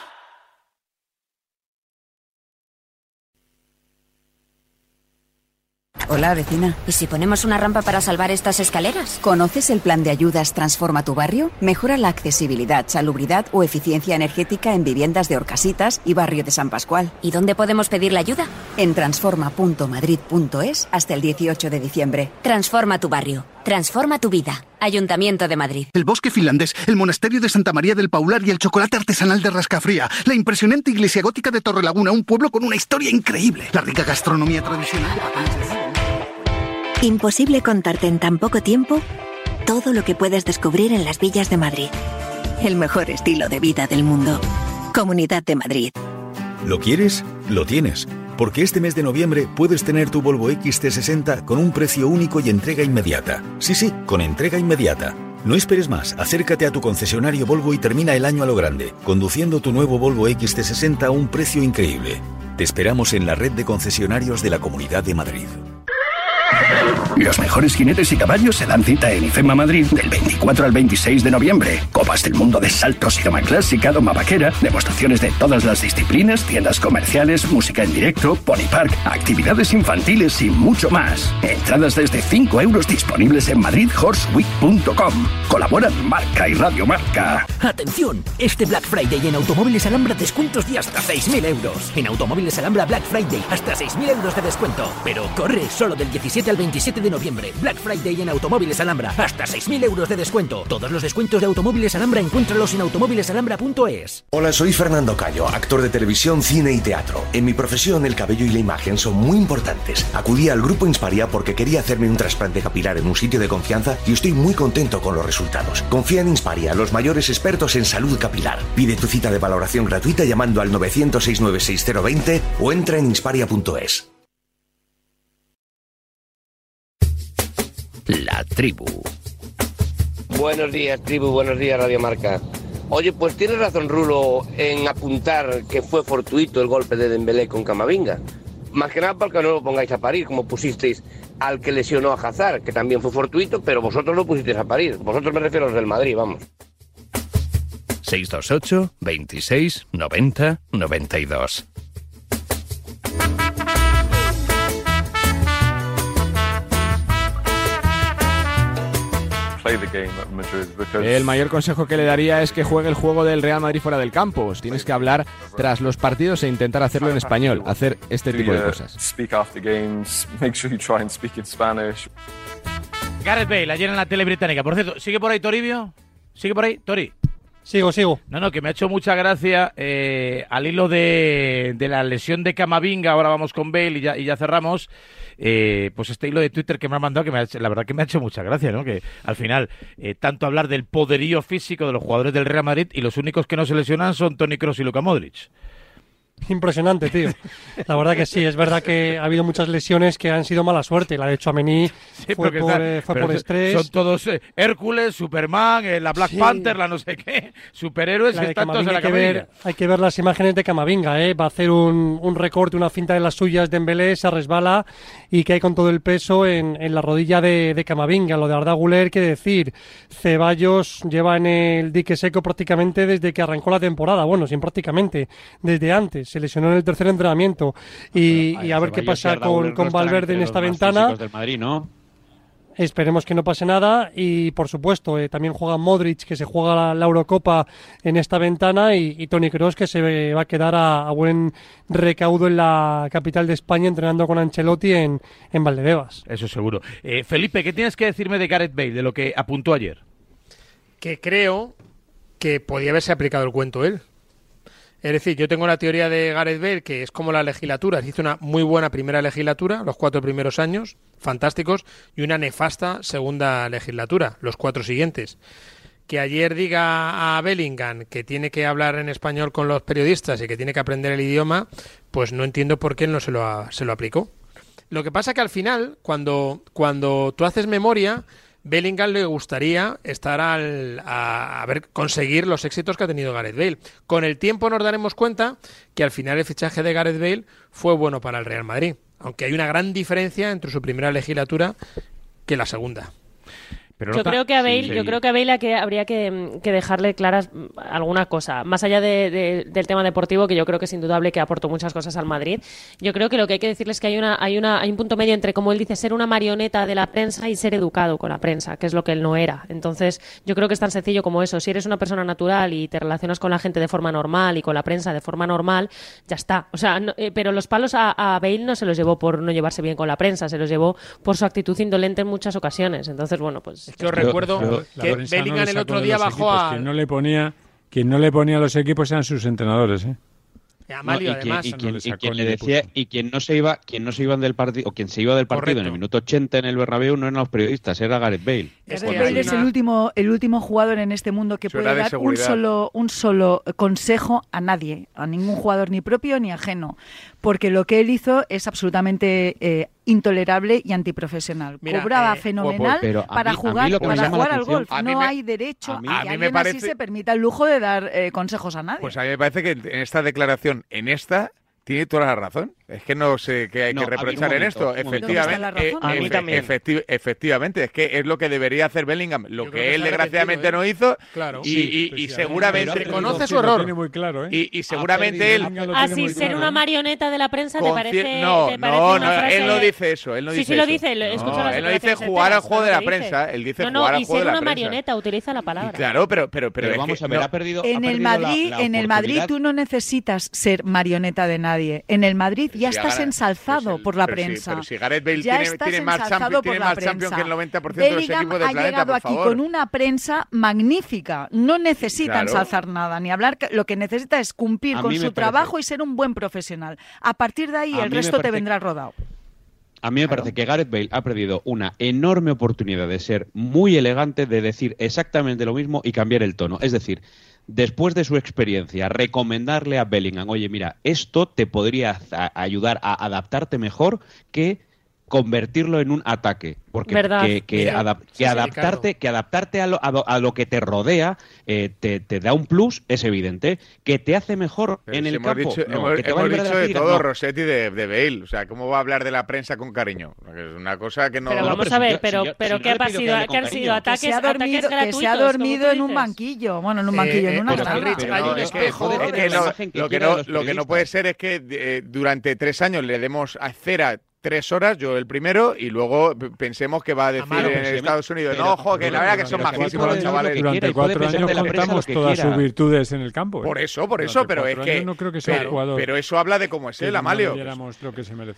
Hola, vecina. ¿Y si ponemos una rampa para salvar estas escaleras? ¿Conoces el plan de ayudas Transforma tu barrio? Mejora la accesibilidad, salubridad o eficiencia energética en viviendas de Orcasitas y barrio de San Pascual. ¿Y dónde podemos pedir la ayuda? En transforma.madrid.es hasta el 18 de diciembre. Transforma tu barrio. Transforma tu vida. Ayuntamiento de Madrid. El bosque finlandés, el monasterio de Santa María del Paular y el chocolate artesanal de Rascafría. La impresionante iglesia gótica de Torrelaguna, un pueblo con una historia increíble. La rica gastronomía tradicional de Imposible contarte en tan poco tiempo todo lo que puedes descubrir en las villas de Madrid. El mejor estilo de vida del mundo. Comunidad de Madrid. ¿Lo quieres? Lo tienes. Porque este mes de noviembre puedes tener tu Volvo XT60 con un precio único y entrega inmediata. Sí, sí, con entrega inmediata. No esperes más, acércate a tu concesionario Volvo y termina el año a lo grande, conduciendo tu nuevo Volvo XT60 a un precio increíble. Te esperamos en la red de concesionarios de la Comunidad de Madrid. Los mejores jinetes y caballos se dan cita en IFEMA Madrid del 24 al 26 de noviembre. Copas del mundo de saltos y doma clásica, doma vaquera, demostraciones de todas las disciplinas, tiendas comerciales, música en directo, pony park, actividades infantiles y mucho más. Entradas desde 5 euros disponibles en madridhorseweek.com. Colaboran Marca y Radio Marca. Atención, este Black Friday en Automóviles Alhambra descuentos de hasta 6.000 euros. En Automóviles Alhambra Black Friday hasta 6.000 euros de descuento. Pero corre solo del 17 al 27 de noviembre. Black Friday en Automóviles Alhambra. Hasta 6.000 euros de descuento. Todos los descuentos de Automóviles Alhambra encuéntralos en automóvilesalhambra.es. Hola, soy Fernando Cayo, actor de televisión, cine y teatro. En mi profesión, el cabello y la imagen son muy importantes. Acudí al grupo Insparia porque quería hacerme un trasplante capilar en un sitio de confianza y estoy muy contento con los resultados. Confía en Insparia, los mayores expertos en salud capilar. Pide tu cita de valoración gratuita llamando al 900 o entra en insparia.es. La tribu. Buenos días, tribu, buenos días, Radio Marca. Oye, pues tienes razón, Rulo, en apuntar que fue fortuito el golpe de Dembélé con Camavinga. Más que nada porque no lo pongáis a parir, como pusisteis al que lesionó a Hazard, que también fue fortuito, pero vosotros lo pusisteis a parir. Vosotros me refiero a los del Madrid, vamos. 628 26 90 92. El mayor consejo que le daría es que juegue el juego del Real Madrid fuera del campo. Tienes que hablar tras los partidos e intentar hacerlo en español, hacer este tipo de cosas. Gareth Bale, ayer en la tele británica. Por cierto, ¿sigue por ahí Toribio? ¿Sigue por ahí? Tori. Sigo, sigo. No, no, que me ha hecho mucha gracia eh, al hilo de, de, la lesión de Camavinga. Ahora vamos con Bale y ya, y ya cerramos. Eh, pues este hilo de Twitter que me ha mandado, que me ha hecho, la verdad que me ha hecho mucha gracia, ¿no? Que al final, eh, tanto hablar del poderío físico de los jugadores del Real Madrid y los únicos que no se lesionan son Tony Cross y Luka Modric. Impresionante, tío. La verdad que sí, es verdad que ha habido muchas lesiones que han sido mala suerte. La de Chouameni sí, fue, por, está, eh, fue por estrés. Son todos eh, Hércules, Superman, eh, la Black sí. Panther, la no sé qué, superhéroes que están todos en la hay que, ver, hay que ver las imágenes de Camavinga, ¿eh? Va a hacer un, un recorte, una cinta de las suyas de Embelé, se resbala y cae con todo el peso en, en la rodilla de, de, Camavinga. Lo de Arda Guler, que decir, Ceballos lleva en el dique seco prácticamente desde que arrancó la temporada. Bueno, sin prácticamente, desde antes se lesionó en el tercer entrenamiento y, y a ver qué pasa con, con Valverde en esta ventana. Del Madrid, ¿no? Esperemos que no pase nada y por supuesto eh, también juega Modric que se juega la, la Eurocopa en esta ventana y, y Tony Kroos que se va a quedar a, a, buen recaudo en la capital de España entrenando con Ancelotti en, en Valdebebas. Eso seguro. Eh, Felipe, ¿qué tienes que decirme de Gareth Bale, de lo que apuntó ayer? Que creo que podía haberse aplicado el cuento él. Es decir, yo tengo la teoría de Gareth Bale, que es como la legislatura. Hizo una muy buena primera legislatura, los cuatro primeros años, fantásticos, y una nefasta segunda legislatura, los cuatro siguientes. que ayer diga a Bellingham que tiene que hablar en español con los periodistas y que tiene que aprender el idioma, pues no entiendo por qué él no se lo, se lo aplicó. Lo que pasa que al final, cuando, cuando tú haces memoria, Bellingham le gustaría estar al, a, ver conseguir los éxitos que ha tenido Gareth Bale. Con el tiempo nos daremos cuenta que al final el fichaje de Gareth Bale fue bueno para el Real Madrid, aunque hay una gran diferencia entre su primera legislatura que la segunda yo, creo que a Bale, yo creo que a Bale que habría que, dejarle claras alguna cosa. Más allá del tema deportivo, que yo creo que es indudable que aportó muchas cosas al Madrid, yo creo que lo que hay que decirles es que hay, una, hay, una, hay un punto medio entre, como él dice, ser una marioneta de la prensa y ser educado con la prensa, que es lo que él no era. Entonces, yo creo que es tan sencillo como eso. Si eres una persona natural y te relacionas con la gente de forma normal y con la prensa de forma normal, ya está. O sea, eh, pero los palos a, a Bale no se los llevó por no llevarse bien con la prensa, se los llevó por su actitud indolente en muchas ocasiones. Entonces, bueno, pues yo recuerdo que Bellingham el otro día bajó a... Quien no le ponía, quien no le ponía a los equipos eran sus entrenadores, ¿eh? Amalio, y, además, quien, y, quien, le decía y quien no se iba quien no se iban del partido o quien se iba del partido en el minuto 80 en el Bernabéu no eran los periodistas era Gareth Bale. Gareth Bale. es el último el último jugador en este mundo que puede dar un solo un solo consejo a nadie a ningún jugador ni propio ni ajeno porque lo que él hizo es absolutamente eh, intolerable y antiprofesional. Cobraba eh, fenomenal para jugar, para jugar al golf. No hay derecho a, que alguien así se permita el lujo de dar eh, consejos a nadie. Pues a mí me parece que en esta declaración, en esta, tiene toda la razón. Es que no sé qué hay que reprochar en esto. Efectivamente, eh, efectivamente, es que es lo que debería hacer Bellingham, lo que, él desgraciadamente no hizo. Claro. Y, seguramente reconoce su error. y, seguramente él. Así ser una marioneta de la prensa te parece. No, no, no, él no dice eso. Él no dice sí, sí lo dice. Él, no, él no dice jugar al juego de la prensa. Él dice jugar al juego de la prensa. ser una marioneta, utiliza la palabra. Claro, pero, pero, pero, vamos a ver, ha perdido. En el Madrid, en el Madrid tú no necesitas ser marioneta de nadie. En el Madrid ya estás ensalzado por la prensa. pero si Gareth Bale tiene, más, champions, tiene más Champions que el 90% de los equipos del ha llegado aquí con una prensa magnífica. No necesita ensalzar nada ni hablar. Lo que necesita es cumplir con su trabajo y ser un buen profesional. A partir de ahí, el resto te vendrá rodado. A mí me parece que Gareth Bale ha perdido una enorme oportunidad de ser muy elegante, de decir exactamente lo mismo y cambiar el tono. Es decir, después de su experiencia, recomendarle a Bellingham, oye, mira, esto te podría ayudar a adaptarte mejor que convertirlo en un ataque. Porque que, que, adaptarte, que adaptarte a lo, a, lo, que te rodea eh, te, te, da un plus, es evidente. Que te hace mejor en el campo. Dicho, hemos, dicho de, todo Rossetti de, de, Bale. O sea, ¿cómo va a hablar de la prensa con cariño? Es una cosa que no... Pero vamos a ver, pero, pero ¿qué, ha sido, ¿qué han sido? ¿Ataques, que se ha dormido, que se ha dormido en un banquillo. Bueno, en un banquillo, en una Lo que no puede ser es que eh, durante tres años le demos a cera tres horas, yo el primero, y luego pensemos que va a decir en Estados Unidos, no, ojo, que la verdad que son majísimos los chavales. Durante cuatro años contamos todas sus virtudes en el campo. ¿eh? Por eso, por eso, pero es que... No creo que sea pero, jugador pero eso habla de cómo es él, Amalio.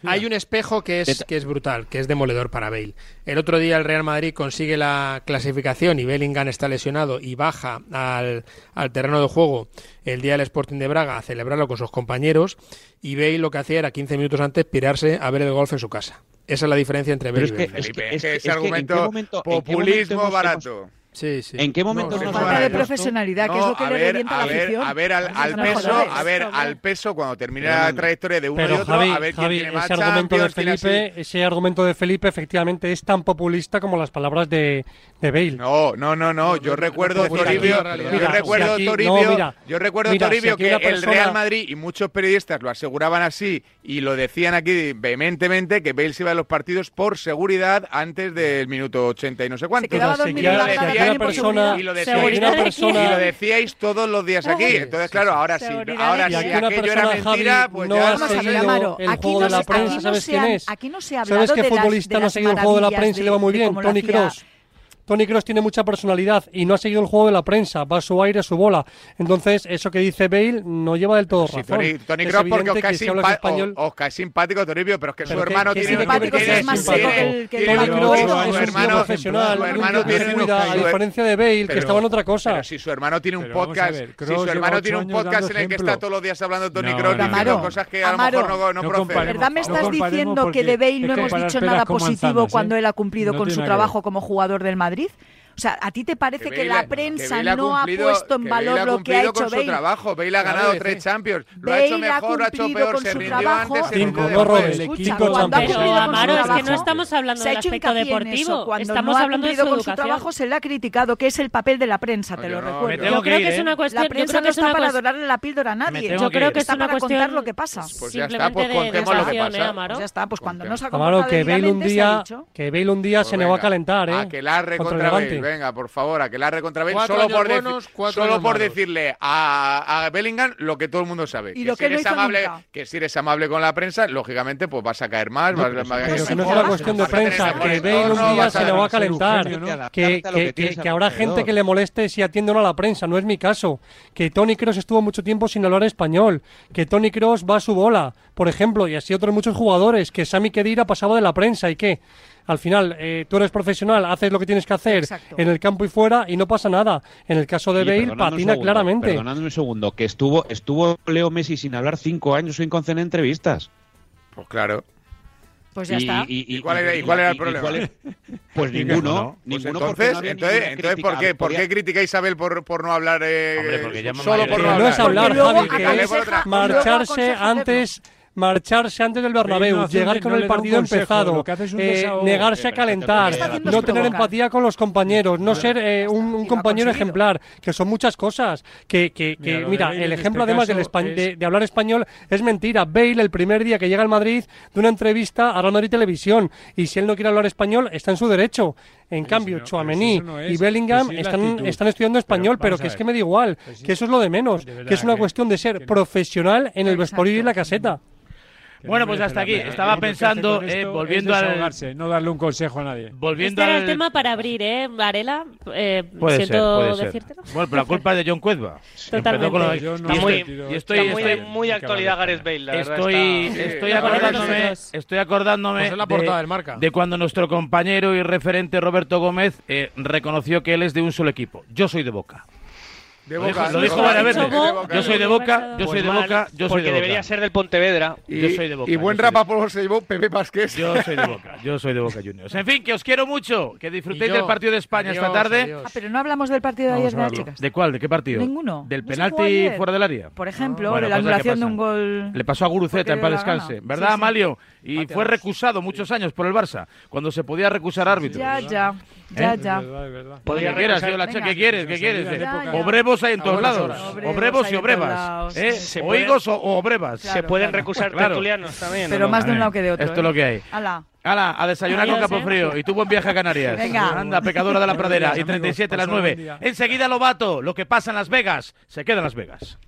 Hay un espejo que es, que es brutal, que es demoledor para Bale. El otro día el Real Madrid consigue la clasificación y Bellingham está lesionado y baja al, al terreno de juego el día del Sporting de Braga a celebrarlo con sus compañeros y Bale lo que hacía era 15 minutos antes pirarse a ver el golf en su casa. Esa es la diferencia entre Bale y Bale. Es que, es que, ese argumento, populismo barato. Sí, sí. ¿En qué momento no, falta de profesionalidad, que es lo que le revienta a la afición. A ver, al, al peso, a ver, al peso cuando termine la trayectoria de uno y otro, a ver quién tiene más ese argumento de Felipe, ese argumento de Felipe efectivamente es tan populista como las palabras de, de Bale. No, no, no, no, yo recuerdo Toribio, yo recuerdo Toribio, yo recuerdo Toribio que el Real Madrid y muchos periodistas lo aseguraban así y lo decían aquí vehementemente que Bale se iba a los partidos por seguridad antes del minuto 80 y no sé cuánto. Se quedaba dormido y lo, decíais, todos los días aquí. Entonces, claro, ahora sí, ahora si aquello era mentira, pues no ya ha seguido el juego de la prensa, ¿sabes quién es? Aquí no se ha hablado ¿Sabes qué futbolista no ha seguido el juego de la prensa y le va muy bien? Tony Cross. Tony Cross tiene mucha personalidad y no ha seguido el juego de la prensa, va a su aire, a su bola. Entonces, eso que dice Bale no lleva del todo razón. Tony, Tony Cross porque os cae, simpa español... os cae simpático, Toribio, pero es que su hermano tiene... Simpático tiene, es más seco que, que Tony Cross es un profesional, su hermano tiene a diferencia de Bale, que estaba en otra cosa. Pero si su hermano tiene un podcast, si su hermano tiene un podcast en el que está todos los días hablando Tony Cross diciendo cosas que a lo mejor no proceden. ¿Verdad me estás diciendo que de Bale no hemos dicho nada positivo cuando él ha cumplido con su trabajo como jugador del Madrid? Madrid O sea, ¿a ti te parece que, la prensa no ha puesto en valor lo que ha hecho con Bale? su trabajo. Bale ha ganado tres Champions. Lo ha hecho mejor, lo ha hecho peor, se rindió trabajo. antes, se Cinco, rindió dos después. Escucha, cinco cuando ha Champions. Pero, su Amaro, es que no estamos hablando se ha del hecho aspecto deportivo. eso. Cuando Estamos no ha hablando de su con su educación. trabajo se le ha criticado, que es el papel de la prensa, te yo lo no, recuerdo. Yo creo que que es ¿eh? una cuestión. La prensa que no es está para dorarle la píldora a nadie. Yo que creo que es está una para cuestión contar lo que pasa. Pues ya está, simplemente pues de contemos lo que pasa. ¿eh, Amaro? Pues ya está, pues cuando no se ha Amaro, comportado que Bale un debidamente, se ha día, dicho. que Bale un día se le va a calentar, ¿eh? A que la re Contra contra el Bale. Venga, por favor, a que la re contra Bale. Cuatro Solo por, buenos, solo por decirle a, a Bellingham lo que todo el mundo sabe. Y que lo si que eres amable, nunca. que si eres amable con la prensa, lógicamente, pues vas a caer más. vas, Pero que no es una cuestión de prensa, que Bale un día se le va a calentar, que, lo habrá gente que le moleste si atiende o no a la prensa, no es mi caso. Que Tony Cross estuvo mucho tiempo sin hablar español, que Tony Cross va a su bola, por ejemplo, y así otros muchos jugadores, que Sami Khedira pasaba de la prensa y que al final eh, tú eres profesional, haces lo que tienes que hacer Exacto. en el campo y fuera y no pasa nada. En el caso de Oye, Bale patina segundo, claramente. Perdonadme un segundo, que estuvo, estuvo Leo Messi sin hablar cinco años sin conceder entrevistas. Pues claro. Pues ya está. ¿Y cuál era- y cuál era el problema? es- pues [LAUGHS] ¿Y qué? ninguno. Pues ninguno entonces, no entonces, entonces ¿por qué, por qué critica a Isabel por, por no hablar eh, Hombre, porque solo por no. Que no es hablar? hablar, Javi, que es marcharse antes marcharse antes del Bernabéu, no llegar con el partido consejo, empezado, lo que hace es un eh, negarse a calentar, no tener empatía con los compañeros, no ser eh, un, compañero ejemplar, que son muchas cosas. Que, que, que- Mira, el en ejemplo este además del es- de, de hablar español es mentira. Bale, el primer día que llega al Madrid, de una entrevista a Real Madrid Televisión, y si él no quiere hablar español, está en su derecho. En cambio, no, pero Chouameni si eso no es, y Bellingham es están, están estudiando español, pero, vamos que es que me da igual, Pues sí. que eso es lo de menos, De verdad, que es una que- cuestión de ser profesional en el vestuario y en la caseta. Bueno, no pues hasta aquí. Estaba hace pensando, eh, volviendo es al- no darle un consejo a nadie. Volviendo Este era al el tema para abrir, ¿eh, Varela? Eh, Puede ser, siento puede ser. decírtelo. Bueno, pero la culpa es de John Cuezba. Totalmente. Con Yo no y estoy, sentido- y estoy, Está muy, estoy- muy actualidad Gareth Bale, la verdad. Estoy, está- estoy Sí, acordándome, estoy acordándome Pues es la de- portada del Marca. de cuando nuestro compañero y referente Roberto Gómez eh, reconoció que él es de un solo equipo. Yo soy de Boca. De Lo dijo, Boca, lo dijo varias veces. Yo soy de Boca, yo Pues soy de Boca, yo soy porque de Boca. debería ser del Pontevedra. Y, Yo soy de Boca, y buen rapa se llevó Pepe Pasqués. Yo soy de Boca, yo soy de Boca Juniors. En fin, que os quiero mucho, que disfrutéis del partido de España esta tarde. Ah, pero no hablamos del partido de ayer de a las chicas. ¿De cuál? ¿De qué partido? Ninguno. ¿Del jugó penalti fuera del área? Por ejemplo, de la que anulación de un gol. Le pasó a Guruceta porque en paz descanse. ¿verdad. Amalio? Y Pateados. fue recusado muchos años por el Barça, cuando se podía recusar árbitros. Ya, ya, ya, ¿Eh? ya. Podría ¿Qué quieras, tío, la che- Venga. ¿qué quieres? ¿Qué quieres? Eh? Ya, ya. Obrevos hay en todos lados. Obrevos Obrevos y lados. ¿eh? Se O obrevas. Se Claro, pueden claro. recusar Claro. tertulianos también. ¿o Pero no? más de un lado que de otro. Esto es lo ¿eh? que hay. Ala. Hala, a desayunar con Adiós, capo ¿eh? frío. Y tú buen viaje a Canarias. Venga. Anda, pecadora de la pradera. Y amigos. 37 a las Pasad buen 9. día. Enseguida Lobato. Lo que pasa en Las Vegas, se queda en Las Vegas.